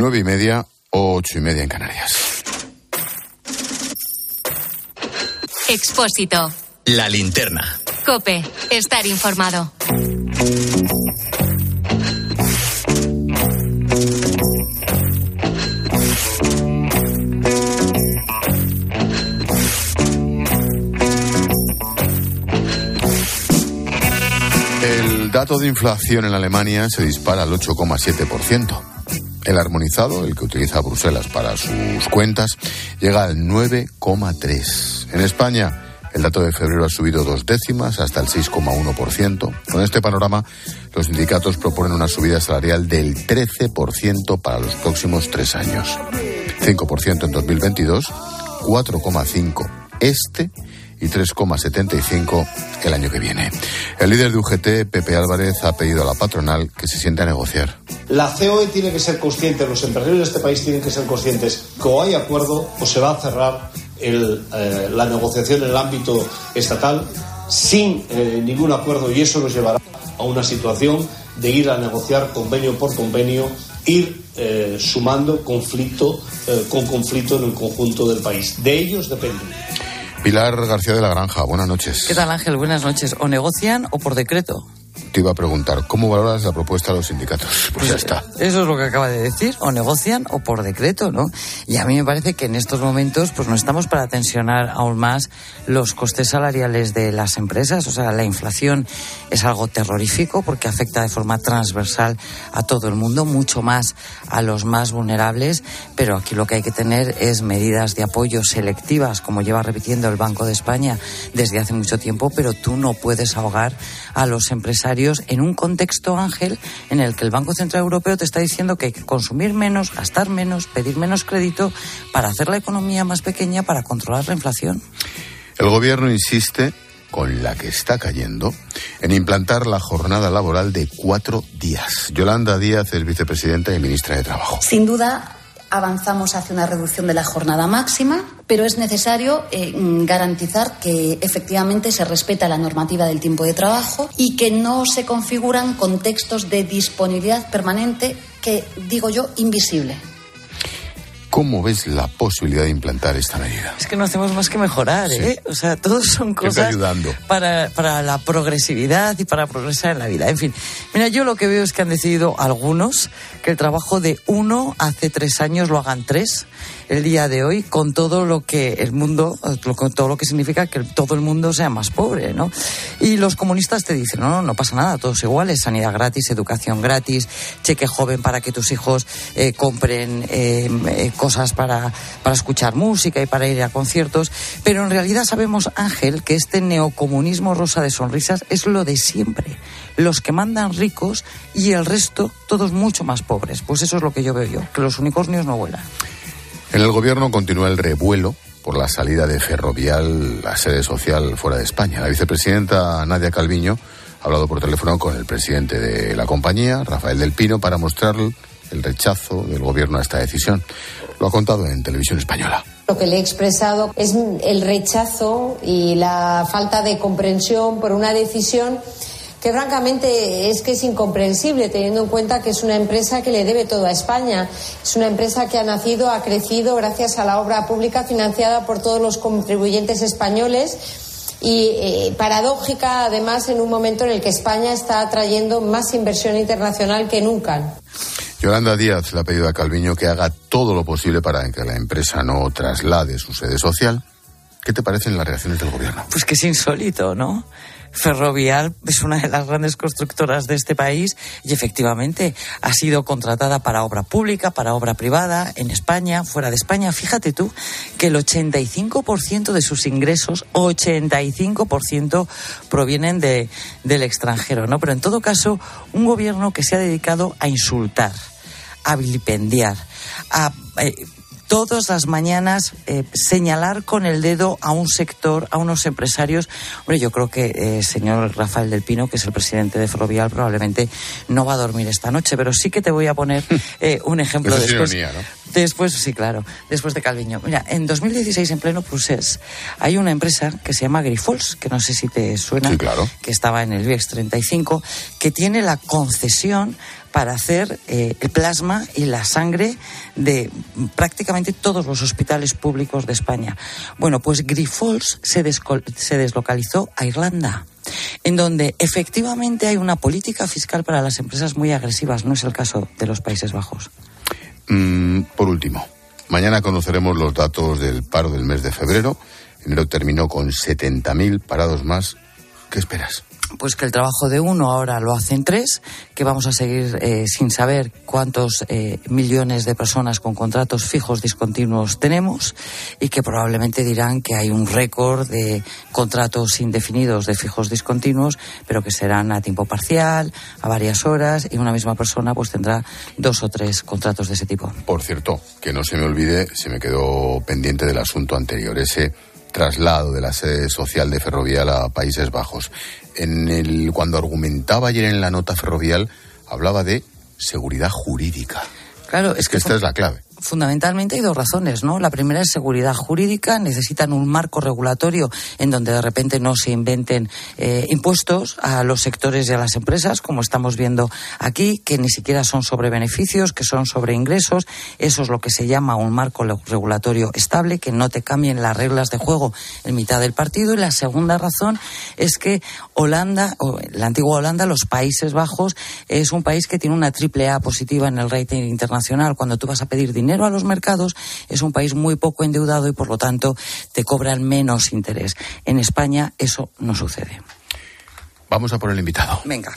Nueve y media, ocho y media en Canarias. Expósito. La linterna. Cope. Estar informado. El dato de inflación en Alemania se dispara al 8,7%. El armonizado, el que utiliza Bruselas para sus cuentas, llega al 9,3%. En España, el dato de febrero ha subido dos décimas hasta el 6,1%. Con este panorama, los sindicatos proponen una subida salarial del 13% para los próximos tres años. 5% en 2022, 4,5% este y 3,75 el año que viene. El líder de UGT, Pepe Álvarez, ha pedido a la patronal que se siente a negociar. La COE tiene que ser consciente, los empresarios de este país tienen que ser conscientes que o hay acuerdo o se va a cerrar eh, la negociación en el ámbito estatal sin eh, ningún acuerdo y eso nos llevará a una situación de ir a negociar convenio por convenio, ir eh, sumando conflicto con conflicto en el conjunto del país. De ellos depende. Pilar García de la Granja, buenas noches. ¿Qué tal Ángel? Buenas noches. ¿O negocian o por decreto? Te iba a preguntar, ¿cómo valoras la propuesta de los sindicatos? Pues ya está. Eso es lo que acaba de decir, o negocian o por decreto, ¿no? Y a mí me parece que en estos momentos pues no estamos para tensionar aún más los costes salariales de las empresas, o sea, la inflación es algo terrorífico porque afecta de forma transversal a todo el mundo, mucho más a los más vulnerables, pero aquí lo que hay que tener es medidas de apoyo selectivas, como lleva repitiendo el Banco de España desde hace mucho tiempo, pero tú no puedes ahogar a los empresarios en un contexto, Ángel, en el que el Banco Central Europeo te está diciendo que hay que consumir menos, gastar menos, pedir menos crédito para hacer la economía más pequeña, para controlar la inflación. El Gobierno insiste con la que está cayendo, en implantar la jornada laboral de cuatro días. Yolanda Díaz es vicepresidenta y ministra de Trabajo. Sin duda, avanzamos hacia una reducción de la jornada máxima, pero es necesario eh, garantizar que efectivamente se respeta la normativa del tiempo de trabajo y que no se configuran contextos de disponibilidad permanente que, digo yo, invisible. ¿Cómo ves la posibilidad de implantar esta medida? Es que no hacemos más que mejorar, ¿eh? O sea, todos son cosas ayudando? Para, para la progresividad y para progresar en la vida. En fin, mira, yo lo que veo es que han decidido algunos que el trabajo de uno hace tres años lo hagan tres el día de hoy con todo lo que el mundo, con todo lo que significa que todo el mundo sea más pobre, ¿no? Y los comunistas te dicen, no, no, no pasa nada, todos iguales, sanidad gratis, educación gratis, cheque joven para que tus hijos eh, compren eh, eh, cosas para, para escuchar música y para ir a conciertos, pero en realidad sabemos, Ángel, que este neocomunismo rosa de sonrisas es lo de siempre. Los que mandan ricos y el resto todos mucho más pobres. Pues eso es lo que yo veo yo, que los unicornios no vuelan. En el gobierno continúa el revuelo por la salida de Ferrovial, la sede social fuera de España. La vicepresidenta Nadia Calviño ha hablado por teléfono con el presidente de la compañía, Rafael del Pino, para mostrar el rechazo del gobierno a esta decisión. Lo ha contado en televisión española. Lo que le he expresado es el rechazo y la falta de comprensión por una decisión que francamente es que es incomprensible teniendo en cuenta que es una empresa que le debe todo a España. Es una empresa que ha nacido, ha crecido gracias a la obra pública financiada por todos los contribuyentes españoles y eh, paradójica además en un momento en el que España está atrayendo más inversión internacional que nunca. Yolanda Díaz le ha pedido a Calviño que haga todo lo posible para que la empresa no traslade su sede social. ¿Qué te parecen las reacciones del gobierno? Pues que es insólito, ¿no? Ferrovial es una de las grandes constructoras de este país y efectivamente ha sido contratada para obra pública, para obra privada, en España, fuera de España. Fíjate tú que el 85% de sus ingresos, 85% provienen de, del extranjero, ¿no? Pero en todo caso, un gobierno que se ha dedicado a insultar, a vilipendiar, a eh, todas las mañanas eh, señalar con el dedo a un sector, a unos empresarios. Hombre, yo creo que el eh, señor Rafael del Pino, que es el presidente de Ferrovial, probablemente no va a dormir esta noche, pero sí que te voy a poner *laughs* eh, un ejemplo después. Después, sí, claro, después de Calviño. Mira, en 2016, en pleno Prusés, hay una empresa que se llama Grifols, que no sé si te suena, que estaba en el VIEX 35, que tiene la concesión para hacer eh, el plasma y la sangre de prácticamente todos los hospitales públicos de España. Bueno, pues Grifols se, deslocalizó a Irlanda en donde efectivamente hay una política fiscal para las empresas muy agresivas. No es el caso de los Países Bajos. Mm, por último, mañana conoceremos los datos del paro del mes de febrero. Enero terminó con 70.000 parados más. ¿Qué esperas? Pues que el trabajo de uno ahora lo hacen tres, que vamos a seguir eh, sin saber cuántos eh, millones de personas con contratos fijos discontinuos tenemos y que probablemente dirán que hay un récord de contratos indefinidos de fijos discontinuos, pero que serán a tiempo parcial, a varias horas y una misma persona pues tendrá dos o tres contratos de ese tipo. Por cierto, que no se me olvide, se me quedó pendiente del asunto anterior, ese traslado de la sede social de Ferrovial a Países Bajos. En el, cuando argumentaba ayer en la nota ferrovial, hablaba de seguridad jurídica. Claro, es que, esta es la clave fundamentalmente hay dos razones, ¿no? La primera es seguridad jurídica, necesitan un marco regulatorio en donde de repente no se inventen eh, impuestos a los sectores y a las empresas, como estamos viendo aquí, que ni siquiera son sobre beneficios, que son sobre ingresos. Eso es lo que se llama un marco regulatorio estable, que no te cambien las reglas de juego en mitad del partido. Y la segunda razón es que Holanda, o la antigua Holanda, los Países Bajos, es un país que tiene una triple A positiva en el rating internacional. Cuando tú vas a pedir dinero, a los mercados, es un país muy poco endeudado y por lo tanto te cobran menos interés. En España eso no sucede. Vamos a por el invitado. Venga.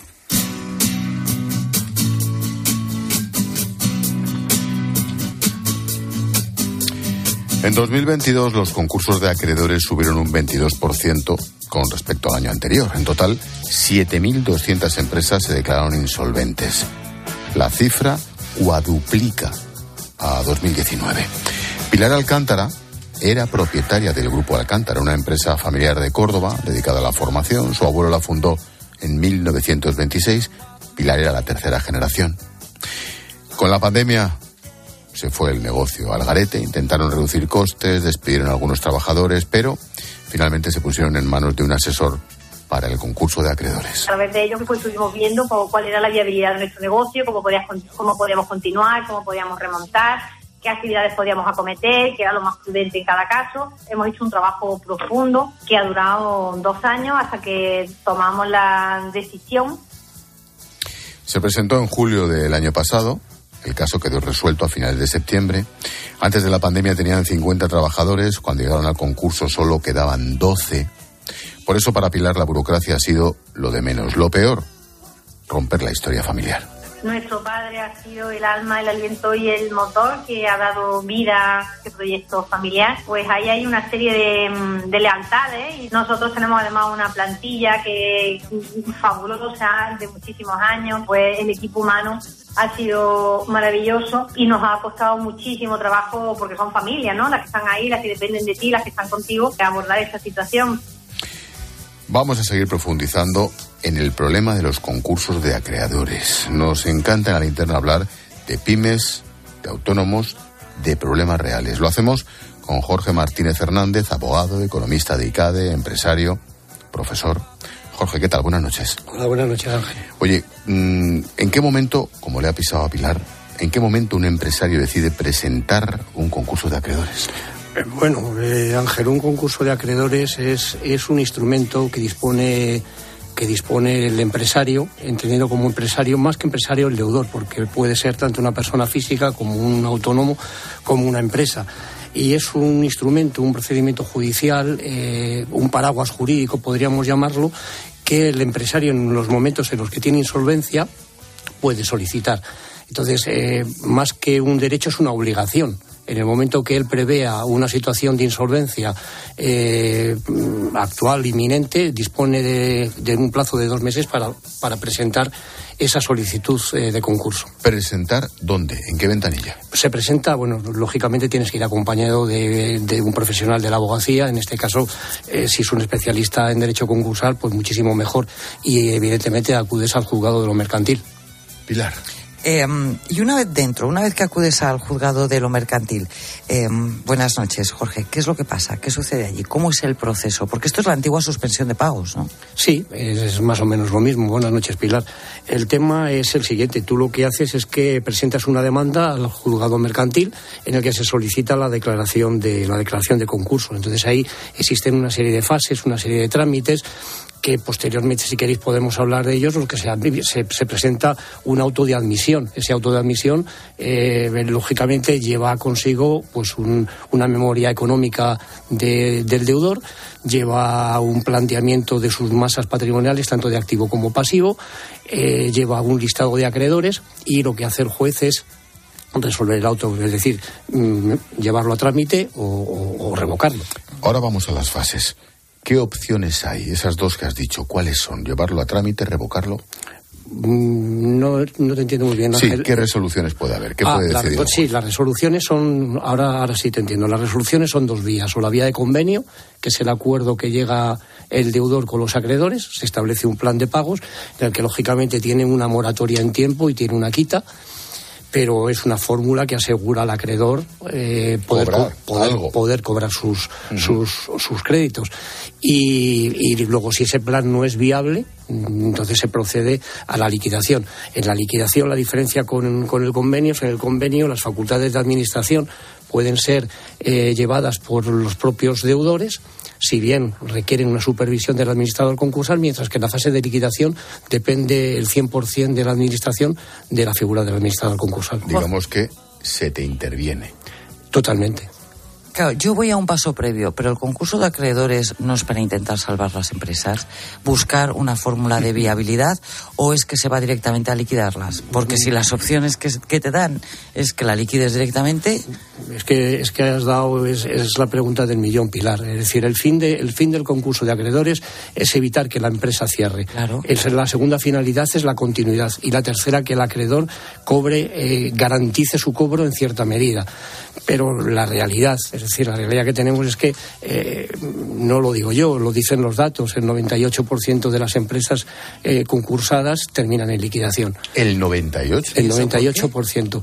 En 2022 los concursos de acreedores subieron un 22% con respecto al año anterior. En total, 7.200 empresas se declararon insolventes. La cifra cuadruplica a 2019. Pilar Alcántara era propietaria del Grupo Alcántara, una empresa familiar de Córdoba dedicada a la formación. Su abuelo la fundó en 1926. Pilar era la tercera generación. Con la pandemia se fue el negocio al garete, intentaron reducir costes, despidieron a algunos trabajadores, pero finalmente se pusieron en manos de un asesor para el concurso de acreedores. A través de ellos pues, estuvimos viendo cuál era la viabilidad de nuestro negocio, cómo, cómo podíamos continuar, cómo podíamos remontar, qué actividades podíamos acometer, qué era lo más prudente en cada caso. Hemos hecho un trabajo profundo que ha durado dos años hasta que tomamos la decisión. Se presentó en julio del año pasado. El caso quedó resuelto a finales de septiembre. Antes de la pandemia tenían 50 trabajadores. Cuando llegaron al concurso solo quedaban 12 por eso para Pilar la burocracia ha sido lo de menos. Lo peor, romper la historia familiar. Nuestro padre ha sido el alma, el aliento y el motor que ha dado vida a este proyecto familiar. Pues ahí hay una serie de, de lealtades y nosotros tenemos además una plantilla que es fabulosa de muchísimos años. Pues el equipo humano ha sido maravilloso y nos ha costado muchísimo trabajo porque son familias, ¿no? Las que están ahí, las que dependen de ti, las que están contigo, abordar esta situación. Vamos a seguir profundizando en el problema de los concursos de acreedores. Nos encanta en la linterna hablar de pymes, de autónomos, de problemas reales. Lo hacemos con Jorge Martínez Hernández, abogado, economista de ICADE, empresario, profesor. Jorge, ¿qué tal? Buenas noches. Hola, buenas noches, Ángel. Oye, mm, ¿en qué momento, como le ha pisado a Pilar, en qué momento un empresario decide presentar un concurso de acreedores? *laughs* Bueno, eh, Ángel, un concurso de acreedores es, es un instrumento que dispone que dispone el empresario, entendido como empresario, más que empresario el deudor, porque puede ser tanto una persona física como un autónomo, como una empresa. Y es un instrumento, un procedimiento judicial, eh, un paraguas jurídico, podríamos llamarlo, que el empresario en los momentos en los que tiene insolvencia puede solicitar. Entonces, eh, más que un derecho es una obligación en el momento que él prevea una situación de insolvencia eh, actual, inminente, dispone de, un plazo de dos meses para, para presentar esa solicitud eh, de concurso. ¿Presentar dónde? ¿En qué ventanilla? Se presenta, bueno, lógicamente tienes que ir acompañado de, un profesional de la abogacía, en este caso, eh, si es un especialista en derecho concursal, pues muchísimo mejor, y evidentemente acudes al juzgado de lo mercantil. Pilar. Em, y una vez dentro, una vez que acudes al juzgado de lo mercantil, em, buenas noches, Jorge. ¿Qué es lo que pasa? ¿Qué sucede allí? ¿Cómo es el proceso? Porque esto es la antigua suspensión de pagos, ¿no? Sí, es más o menos lo mismo. Buenas noches, Pilar. El tema es el siguiente. Tú lo que haces es que presentas una demanda al juzgado mercantil en el que se solicita la declaración de la declaración de concurso. Entonces ahí existen una serie de fases, una serie de trámites que posteriormente, si queréis, podemos hablar de ellos, porque se, se, presenta un auto de admisión. Ese auto de admisión, eh, lógicamente, lleva consigo pues una memoria económica del deudor, lleva un planteamiento de sus masas patrimoniales, tanto de activo como pasivo, eh, lleva un listado de acreedores y lo que hace el juez es resolver el auto, es decir, mm, llevarlo a trámite o revocarlo. Ahora vamos a las fases. ¿Qué opciones hay? Esas dos que has dicho, ¿cuáles son? ¿Llevarlo a trámite, revocarlo? Mm, no, no te entiendo muy bien. Sí, ¿qué resoluciones puede haber? ¿Qué ah, puede decidir? sí, las resoluciones son, ahora, ahora sí te entiendo, las resoluciones son dos vías, o la vía de convenio, que es el acuerdo que llega el deudor con los acreedores, se establece un plan de pagos, en el que lógicamente tiene una moratoria en tiempo y tiene una quita, pero es una fórmula que asegura al acreedor eh, poder, poder, cobrar sus, sus, sus, créditos. Y, luego, si ese plan no es viable, entonces se procede a la liquidación. En la liquidación, la diferencia con, con el convenio es en el convenio las facultades de administración pueden ser eh, llevadas por los propios deudores si bien requieren una supervisión del administrador concursal, mientras que en la fase de liquidación depende el 100% de la administración de la figura del administrador concursal. Digamos que se te interviene. Totalmente. Claro, yo voy a un paso previo, pero el concurso de acreedores no es para intentar salvar las empresas, buscar una fórmula de viabilidad o es que se va directamente a liquidarlas. Porque si las opciones que, te dan es que la liquides directamente. Es que, es que has dado, es, la pregunta del millón, Pilar. Es decir, el fin, de, el fin del concurso de acreedores es evitar que la empresa cierre. Claro. la segunda finalidad es la continuidad. Y la tercera, que el acreedor cobre, eh, garantice su cobro en cierta medida. Pero la realidad, es decir, la realidad que tenemos es que, eh, no lo digo yo, lo dicen los datos, el 98% de las empresas eh, concursadas terminan en liquidación. ¿El 98%? El 98%.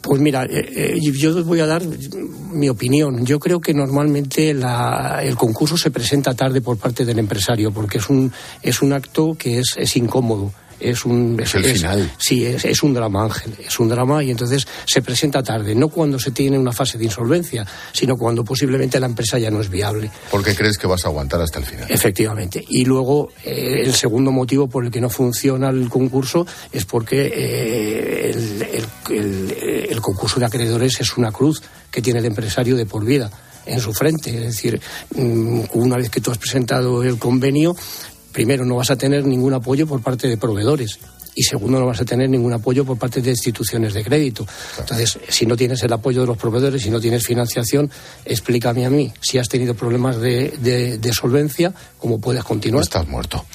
Pues mira, eh, yo os voy a dar mi opinión. Yo creo que normalmente el concurso se presenta tarde por parte del empresario porque es un, es un acto que es, es incómodo es un es, el final. Sí, es, un drama, Ángel, es un drama y entonces se presenta tarde, no cuando se tiene una fase de insolvencia, sino cuando posiblemente la empresa ya no es viable. Porque crees que vas a aguantar hasta el final. Efectivamente. Y luego eh, el segundo motivo por el que no funciona el concurso es porque eh, el, concurso de acreedores es una cruz que tiene el empresario de por vida en su frente. Es decir, mm, una vez que tú has presentado el convenio, primero, no vas a tener ningún apoyo por parte de proveedores y segundo, no vas a tener ningún apoyo por parte de instituciones de crédito. Entonces, si no tienes el apoyo de los proveedores, si no tienes financiación, explícame a mí si has tenido problemas de, solvencia, cómo puedes continuar. Estás muerto.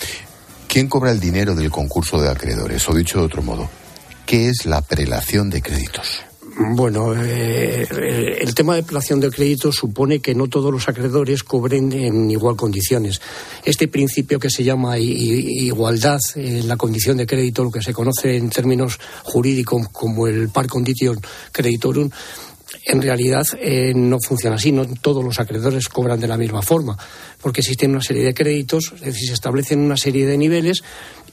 ¿Quién cobra el dinero del concurso de acreedores? O dicho de otro modo, ¿qué es la prelación de créditos? Bueno, eh, el tema de prelación de crédito supone que no todos los acreedores cobren en igual condiciones. Este principio que se llama igualdad en la condición de crédito, lo que se conoce en términos jurídicos como el par condition creditorum, en realidad eh, no funciona así. No todos los acreedores cobran de la misma forma, porque existen una serie de créditos, es decir, se establecen una serie de niveles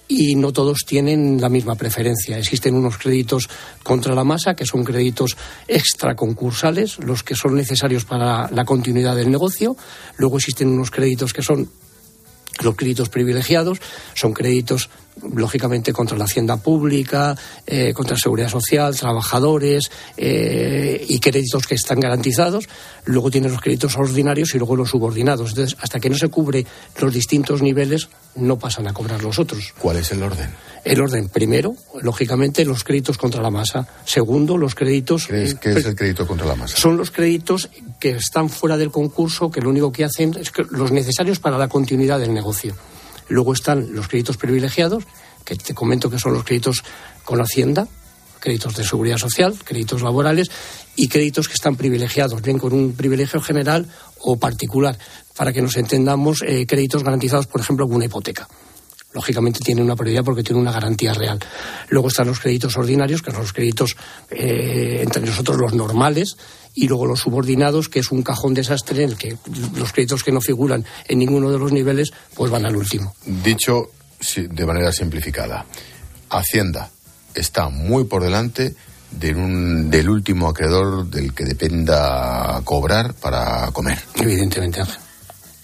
y no todos tienen la misma preferencia. Existen unos créditos contra la masa, que son créditos extraconcursales, los que son necesarios para la continuidad del negocio. Luego existen unos créditos que son los créditos privilegiados, son créditos lógicamente contra la hacienda pública, eh, contra la seguridad social, trabajadores eh, y créditos que están garantizados. Luego tiene los créditos ordinarios y luego los subordinados. Entonces, hasta que no se cubre los distintos niveles, no pasan a cobrar los otros. ¿Cuál es el orden? El orden, primero, lógicamente, los créditos contra la masa. Segundo, los créditos. ¿Qué es, qué es el crédito contra la masa? Son los créditos que están fuera del concurso, que lo único que hacen es que los necesarios para la continuidad del negocio. Luego están los créditos privilegiados, que te comento que son los créditos con Hacienda, créditos de seguridad social, créditos laborales y créditos que están privilegiados, bien con un privilegio general o particular, para que nos entendamos, eh, créditos garantizados, por ejemplo, con una hipoteca. Lógicamente tiene una prioridad porque tiene una garantía real. Luego están los créditos ordinarios, que son los créditos eh, entre nosotros los normales, y luego los subordinados, que es un cajón desastre en el que los créditos que no figuran en ninguno de los niveles, pues van al último. Dicho de manera simplificada, Hacienda está muy por delante de un, del último acreedor del que dependa cobrar para comer. Evidentemente, Ángel.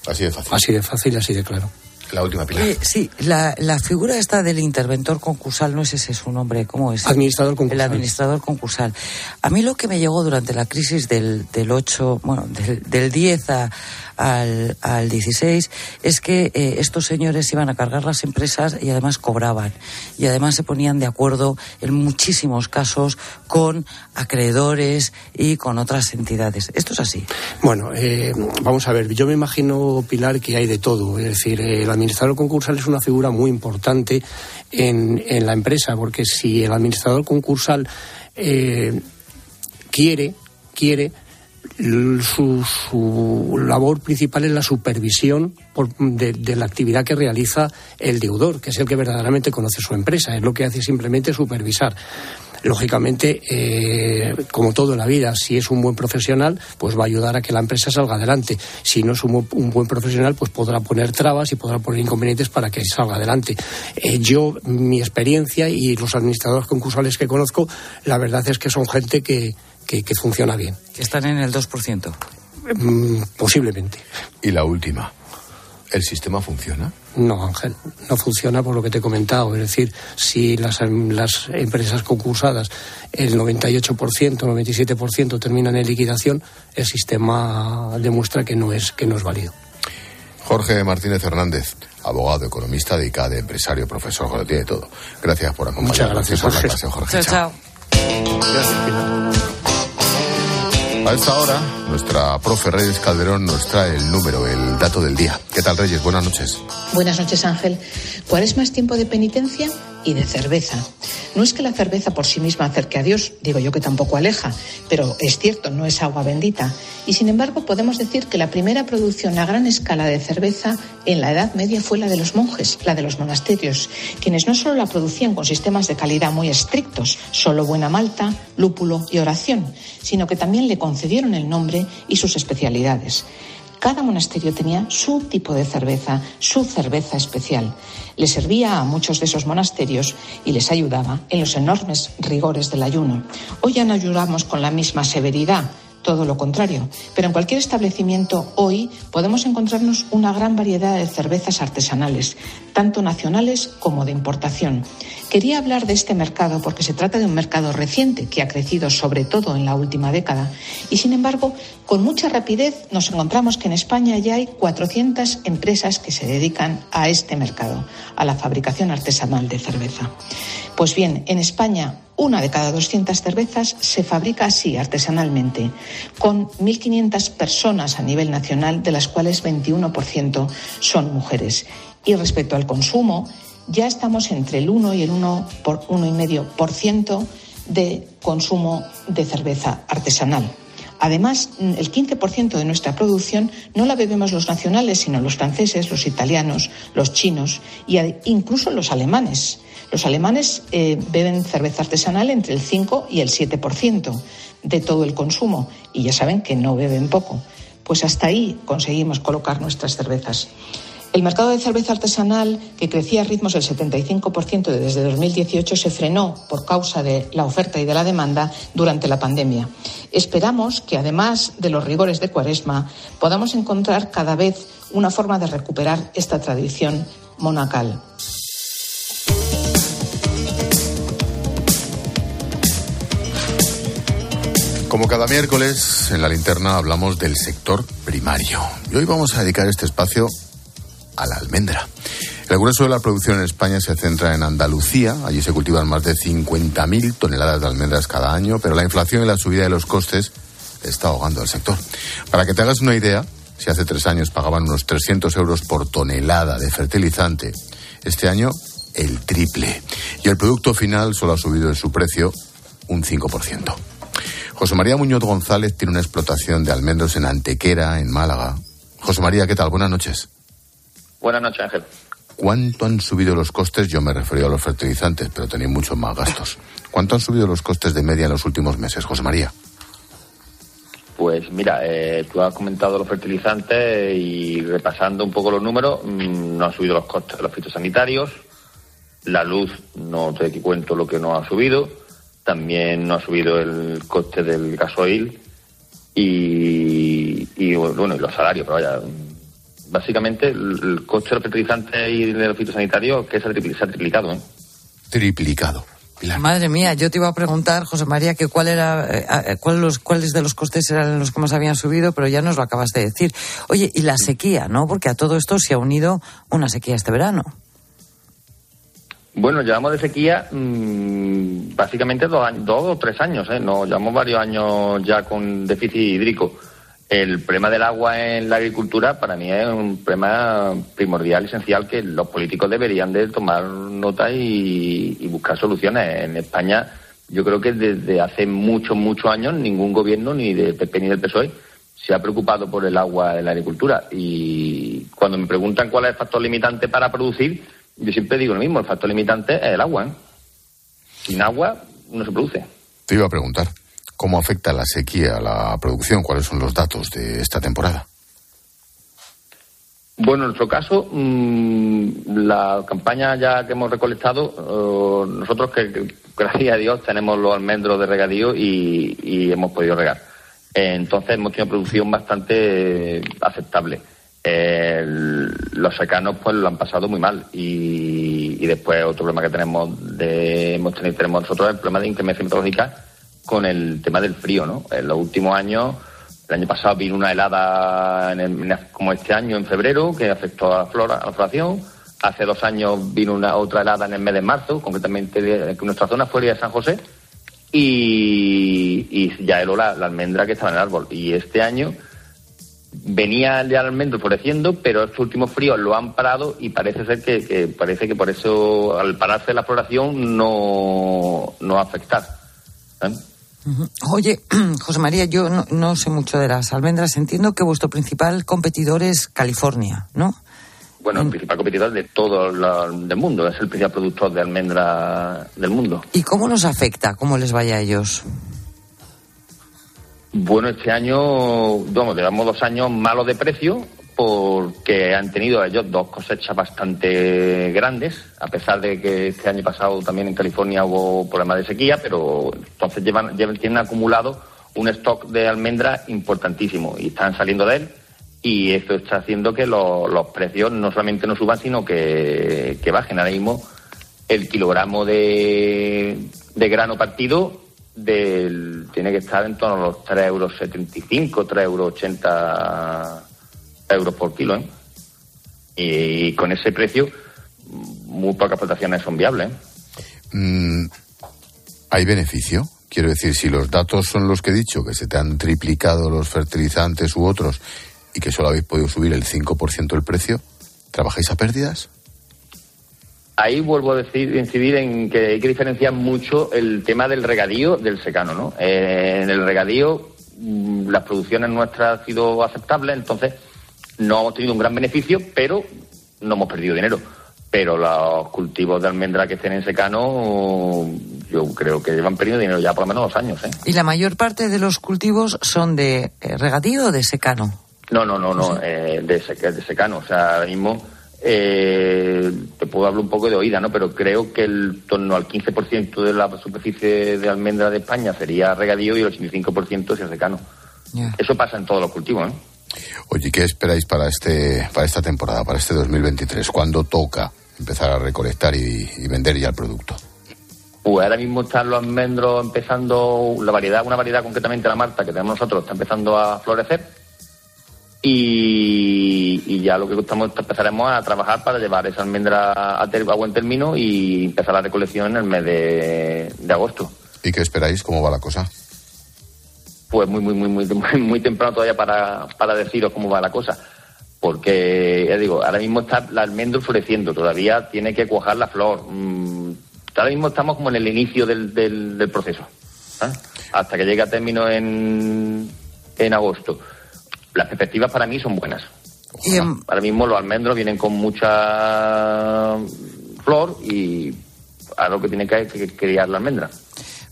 Así de fácil. Así de fácil, así de claro. La última pilar. Eh, sí, la, la figura esta del interventor concursal, no es ese su nombre, ¿cómo es? Administrador concursal. El administrador concursal. A mí lo que me llegó durante la crisis del, del 8, bueno, del, del 10 a, al, al 16 es que eh, estos señores iban a cargar las empresas y además cobraban. Y además se ponían de acuerdo en muchísimos casos con acreedores y con otras entidades. ¿Esto es así? Bueno, eh, vamos a ver, yo me imagino, Pilar, que hay de todo. Es decir, el administrador concursal es una figura muy importante en, en la empresa, porque si el administrador concursal eh, quiere, quiere, su, su, labor principal es la supervisión por, de, la actividad que realiza el deudor, que es el que verdaderamente conoce su empresa. Es lo que hace simplemente supervisar. Lógicamente, eh, como todo en la vida, si es un buen profesional, pues va a ayudar a que la empresa salga adelante. Si no es un, un buen profesional, pues podrá poner trabas y podrá poner inconvenientes para que salga adelante. Eh, yo, mi experiencia y los administradores concursales que conozco, la verdad es que son gente que, que, que funciona bien. Que están en el 2%. Mm, posiblemente. Y la última. ¿El sistema funciona? No, Ángel, no funciona por lo que te he comentado. Es decir, si las, las empresas concursadas, el 98%, 97% terminan en liquidación, el sistema demuestra que no es, que no es válido. Jorge Martínez Hernández, abogado, economista, dedicado, empresario, profesor, lo tiene todo. Gracias por acompañarnos. Muchas gracias, por Jorge. la clase, Jorge. Chao, chao. Gracias, Pilar. A esta hora, nuestra profe Reyes Calderón nos trae el número, el dato del día. ¿Qué tal, Reyes? Buenas noches. Buenas noches, Ángel. ¿Cuál es más tiempo de penitencia? Y de cerveza. No es que la cerveza por sí misma acerque a Dios, digo yo que tampoco aleja, pero es cierto, no es agua bendita. Y sin embargo podemos decir que la primera producción a gran escala de cerveza en la Edad Media fue la de los monjes, la de los monasterios, quienes no solo la producían con sistemas de calidad muy estrictos, solo buena malta, lúpulo y oración, sino que también le concedieron el nombre y sus especialidades. Cada monasterio tenía su tipo de cerveza, su cerveza especial. Le servía a muchos de esos monasterios y les ayudaba en los enormes rigores del ayuno. Hoy ya no ayudamos con la misma severidad, todo lo contrario. Pero en cualquier establecimiento hoy podemos encontrarnos una gran variedad de cervezas artesanales, tanto nacionales como de importación. Quería hablar de este mercado porque se trata de un mercado reciente que ha crecido sobre todo en la última década y sin embargo con mucha rapidez nos encontramos que en España ya hay 400 empresas que se dedican a este mercado, a la fabricación artesanal de cerveza. Pues bien, en España una de cada 200 cervezas se fabrica así artesanalmente, con 1.500 personas a nivel nacional, de las cuales 21% son mujeres. Y respecto al consumo, ya estamos entre el 1 y el 1 por 1,5% de consumo de cerveza artesanal. Además, el 15% de nuestra producción no la bebemos los nacionales, sino los franceses, los italianos, los chinos e incluso los alemanes. Los alemanes eh, beben cerveza artesanal entre el 5 y el 7% de todo el consumo y ya saben que no beben poco. Pues hasta ahí conseguimos colocar nuestras cervezas. El mercado de cerveza artesanal, que crecía a ritmos del 75% desde 2018, se frenó por causa de la oferta y de la demanda durante la pandemia. Esperamos que, además de los rigores de Cuaresma, podamos encontrar cada vez una forma de recuperar esta tradición monacal. Como cada miércoles, en la linterna hablamos del sector primario. Y hoy vamos a dedicar este espacio a la almendra. El grueso de la producción en España se centra en Andalucía. Allí se cultivan más de 50.000 toneladas de almendras cada año, pero la inflación y la subida de los costes está ahogando al sector. Para que te hagas una idea, si hace tres años pagaban unos 300 euros por tonelada de fertilizante, este año el triple. Y el producto final solo ha subido en su precio un 5%. José María Muñoz González tiene una explotación de almendros en Antequera, en Málaga. José María, ¿qué tal? Buenas noches. Buenas noches, Ángel. ¿Cuánto han subido los costes? Yo me refería a los fertilizantes, pero tenéis muchos más gastos. ¿Cuánto han subido los costes de media en los últimos meses, José María? Pues mira, eh, tú has comentado los fertilizantes y repasando un poco los números, mmm, no han subido los costes de los fitosanitarios, la luz, no te cuento lo que no ha subido, también no ha subido el coste del gasoil y, y bueno, y los salarios, pero vaya, básicamente el, coste de los fertilizantes y de los fitosanitarios que se ha, triplicado. ¿eh? Triplicado. Madre mía, yo te iba a preguntar, José María, que cuál era, eh, eh, cuál los, cuáles de los costes eran los que más habían subido, pero ya nos lo acabas de decir. Oye, y la sequía, ¿no? Porque a todo esto se ha unido una sequía este verano. Bueno, llevamos de sequía mmm, básicamente dos, dos o tres años, ¿eh? No, llevamos varios años ya con déficit hídrico. El problema del agua en la agricultura para mí es un problema primordial, esencial, que los políticos deberían de tomar nota y, buscar soluciones. En España yo creo que desde hace muchos, muchos años ningún gobierno, ni del PP ni del PSOE, se ha preocupado por el agua en la agricultura. Y cuando me preguntan cuál es el factor limitante para producir, yo siempre digo lo mismo, el factor limitante es el agua. ¿eh? Sin agua no se produce. Te iba a preguntar. ¿Cómo afecta la sequía a la producción? ¿Cuáles son los datos de esta temporada? Bueno, en nuestro caso, mmm, la campaña ya que hemos recolectado, uh, nosotros que, gracias a Dios tenemos los almendros de regadío y, y hemos podido regar. Eh, entonces hemos tenido producción bastante aceptable. Eh, los secanos pues lo han pasado muy mal y, y, después otro problema que tenemos de hemos tenido tenemos nosotros el problema de inclemencia meteorológica con el tema del frío, ¿no? En los últimos años, el año pasado vino una helada en el, como este año en febrero que afectó a la flora, a la floración. Hace dos años vino una otra helada en el mes de marzo, concretamente en nuestra zona fue de San José, y, y ya heló la, la, almendra que estaba en el árbol. Y este año venía el almendro floreciendo, pero estos últimos fríos lo han parado y parece ser que, que parece que por eso al pararse la floración no, no va a afectar. ¿eh? Oye, *clears throat* José María, yo no, no, sé mucho de las almendras. Entiendo que vuestro principal competidor es California, ¿no? Bueno, el principal competidor de todo el mundo. Es el principal productor de almendra del mundo. ¿Y cómo nos afecta? ¿Cómo les vaya a ellos? Bueno, este año, vamos, llevamos dos años malos de precio porque han tenido ellos dos cosechas bastante grandes, a pesar de que este año pasado también en California hubo problemas de sequía, pero entonces llevan, tienen acumulado un stock de almendras importantísimo y están saliendo de él y esto está haciendo que lo, los precios no solamente no suban, sino que, que bajen. Ahora mismo el kilogramo de, de grano partido del, tiene que estar en torno a los 3,75 euros, 3,80 euros euros por kilo. ¿eh? Y, con ese precio, muy pocas plantaciones son viables. ¿eh? Mm, ¿Hay beneficio? Quiero decir, si los datos son los que he dicho, que se te han triplicado los fertilizantes u otros y que solo habéis podido subir el 5% el precio, ¿trabajáis a pérdidas? Ahí vuelvo a decir, incidir en que hay que diferenciar mucho el tema del regadío del secano, ¿no? Eh, en el regadío mm, las producciones nuestras han sido aceptables, entonces no hemos tenido un gran beneficio, pero no hemos perdido dinero. Pero los cultivos de almendra que estén en secano, yo creo que llevan perdido dinero ya por lo menos dos años. ¿eh? ¿Y la mayor parte de los cultivos son de eh, regadío o de secano? No, no, no, no, eh, de, de, secano. O sea, ahora mismo eh, te puedo hablar un poco de oída, ¿no? Pero creo que el torno al 15% de la superficie de almendra de España sería regadío y el 85% sería secano. Yeah. Eso pasa en todos los cultivos, ¿eh? Oye, ¿qué esperáis para este para esta temporada, para este 2023? ¿Cuándo toca empezar a recolectar y, y vender ya el producto? Pues ahora mismo están los almendros empezando, la variedad, una variedad concretamente la Marta que tenemos nosotros, está empezando a florecer. Y, y ya lo que estamos, empezaremos a trabajar para llevar esa almendra a, ter- a buen término y empezar la recolección en el mes de, de agosto. ¿Y qué esperáis? ¿Cómo va la cosa? Pues muy, muy, muy, muy, muy, muy temprano todavía para, para deciros cómo va la cosa. Porque, ya digo, ahora mismo está la almendra floreciendo, todavía tiene que cuajar la flor. Mm, ahora mismo estamos como en el inicio del, del, del proceso. ¿eh? Hasta que llegue a término en, en agosto. Las perspectivas para mí son buenas. Y, Ahora mismo los almendros vienen con mucha flor y a lo que tiene que, que criar la almendra.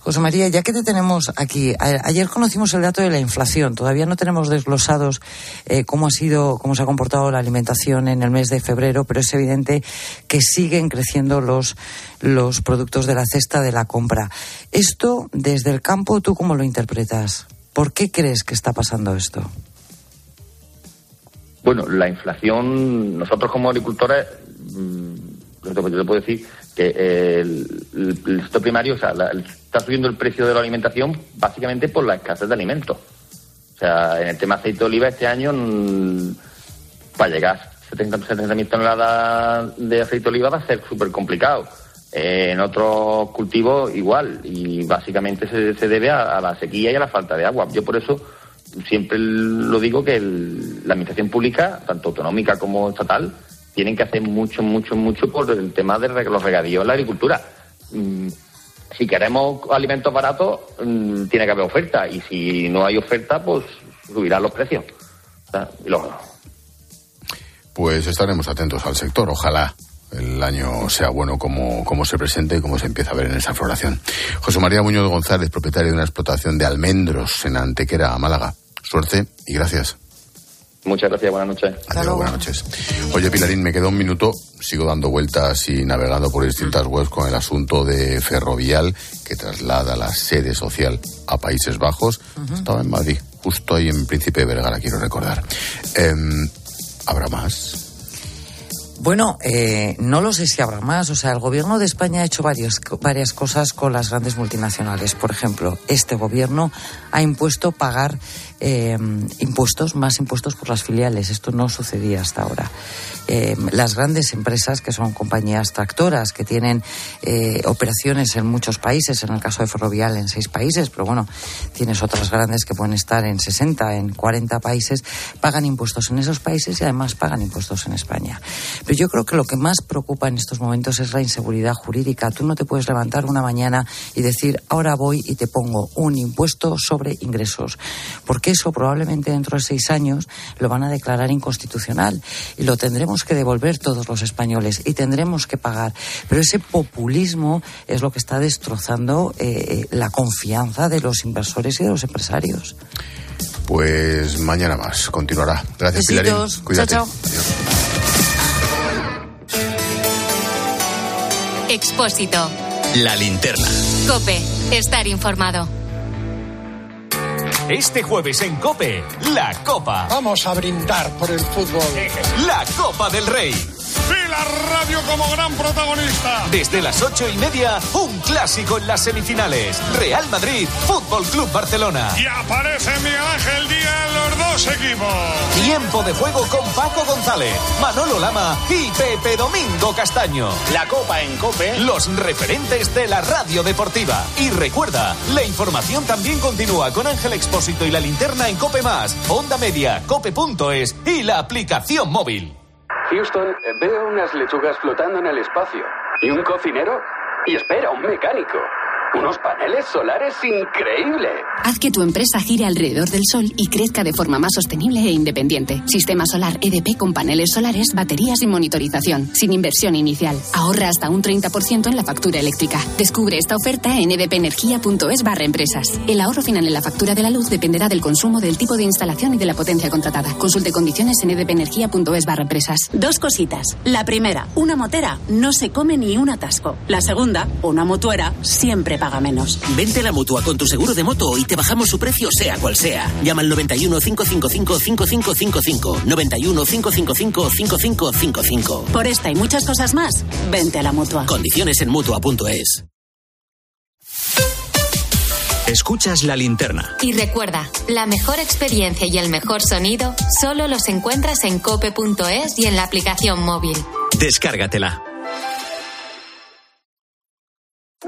José María, ya que te tenemos aquí, a- ayer conocimos el dato de la inflación. Todavía no tenemos desglosados eh, cómo ha sido, cómo se ha comportado la alimentación en el mes de febrero, pero es evidente que siguen creciendo los los productos de la cesta de la compra. Esto, desde el campo, ¿tú cómo lo interpretas? ¿Por qué crees que está pasando esto? Bueno, la inflación, nosotros como agricultores, mm, yo te puedo decir que el, el- el sector primario, o sea, la- está subiendo el precio de la alimentación básicamente por la escasez de alimentos. O sea, en el tema aceite de oliva este año, mm, para llegar a 70 70.000 toneladas de aceite de oliva va a ser súper complicado. Eh, en otros cultivos igual, y básicamente se, se debe a, a la sequía y a la falta de agua. Yo por eso siempre lo digo que el- la administración pública, tanto autonómica como estatal, tienen que hacer mucho, mucho, mucho por el tema de los regadíos en la agricultura. Mm, si queremos alimentos baratos, mm, tiene que haber oferta, y si no hay oferta, pues subirán los precios. Pues estaremos atentos al sector. Ojalá el año sea bueno como, como se presente y como se empieza a ver en esa floración. José María Muñoz González, propietario de una explotación de almendros en Antequera, Málaga. Suerte y gracias. Muchas gracias, buenas noches. Adiós, buenas noches. Oye, Pilarín, me queda un minuto. Sigo dando vueltas y navegando por distintas webs con el asunto de Ferrovial, que traslada la sede social a Países Bajos. Estaba en Madrid, justo ahí en Príncipe de Vergara, quiero recordar. Em, ¿Habrá más? Bueno, eh, no lo sé si habrá más. O sea, el gobierno de España ha hecho varias, varias cosas con las grandes multinacionales. Por ejemplo, este gobierno ha impuesto pagar eh, impuestos, más impuestos por las filiales. Esto no sucedía hasta ahora. Eh, las grandes empresas, que son compañías tractoras, que tienen eh, operaciones en muchos países, en el caso de Ferrovial en seis países, pero bueno, tienes otras grandes que pueden estar en 60, en 40 países, pagan impuestos en esos países y además pagan impuestos en España. Pero yo creo que lo que más preocupa en estos momentos es la inseguridad jurídica. Tú no te puedes levantar una mañana y decir, ahora voy y te pongo un impuesto sobre ingresos, porque eso probablemente dentro de seis años lo van a declarar inconstitucional y lo tendremos que devolver todos los españoles y tendremos que pagar. Pero ese populismo es lo que está destrozando eh, la confianza de los inversores y de los empresarios. Pues mañana más, continuará. Gracias, Pilarín. Cuídate. Chao, chao. Expósito. La linterna. Cope. Estar informado. Este jueves en Cope, la Copa. Vamos a brindar por el fútbol. La Copa del Rey. Y la radio como gran protagonista. Desde las ocho y media, un clásico en las semifinales. Real Madrid, Fútbol Club Barcelona. Y aparece Miguel Ángel Díaz en los dos equipos. Tiempo de juego con Paco González, Manolo Lama y Pepe Domingo Castaño. La Copa en Cope. Los referentes de la radio deportiva. Y recuerda, la información también continúa con Ángel Expósito y la linterna en Cope Más, Onda Media, Cope.es y la aplicación móvil. Houston, veo unas lechugas flotando en el espacio. ¿Y un cocinero? Y espera, un mecánico. Unos paneles solares increíbles. Haz que tu empresa gire alrededor del sol y crezca de forma más sostenible e independiente. Sistema solar EDP con paneles solares, baterías y monitorización, sin inversión inicial. Ahorra hasta un 30% en la factura eléctrica. Descubre esta oferta en edpenergia.es barra empresas. El ahorro final en la factura de la luz dependerá del consumo, del tipo de instalación y de la potencia contratada. Consulte condiciones en edpenergia.es barra empresas. Dos cositas. La primera, una motera no se come ni un atasco. La segunda, una motuera siempre paga menos. Vente a la mutua con tu seguro de moto y te bajamos su precio, sea cual sea. Llama al 91 555 5555. 91 555 5555. Por esta y muchas cosas más, vente a la mutua. Condiciones en mutua.es. Escuchas la linterna. Y recuerda, la mejor experiencia y el mejor sonido solo los encuentras en cope.es y en la aplicación móvil. Descárgatela.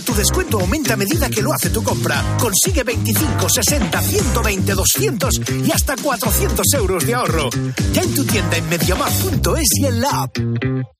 tu descuento aumenta a medida que lo hace tu compra. Consigue 25, 60, 120, 200 y hasta 400 euros de ahorro. Ya en tu tienda en mediamar.es y en la app.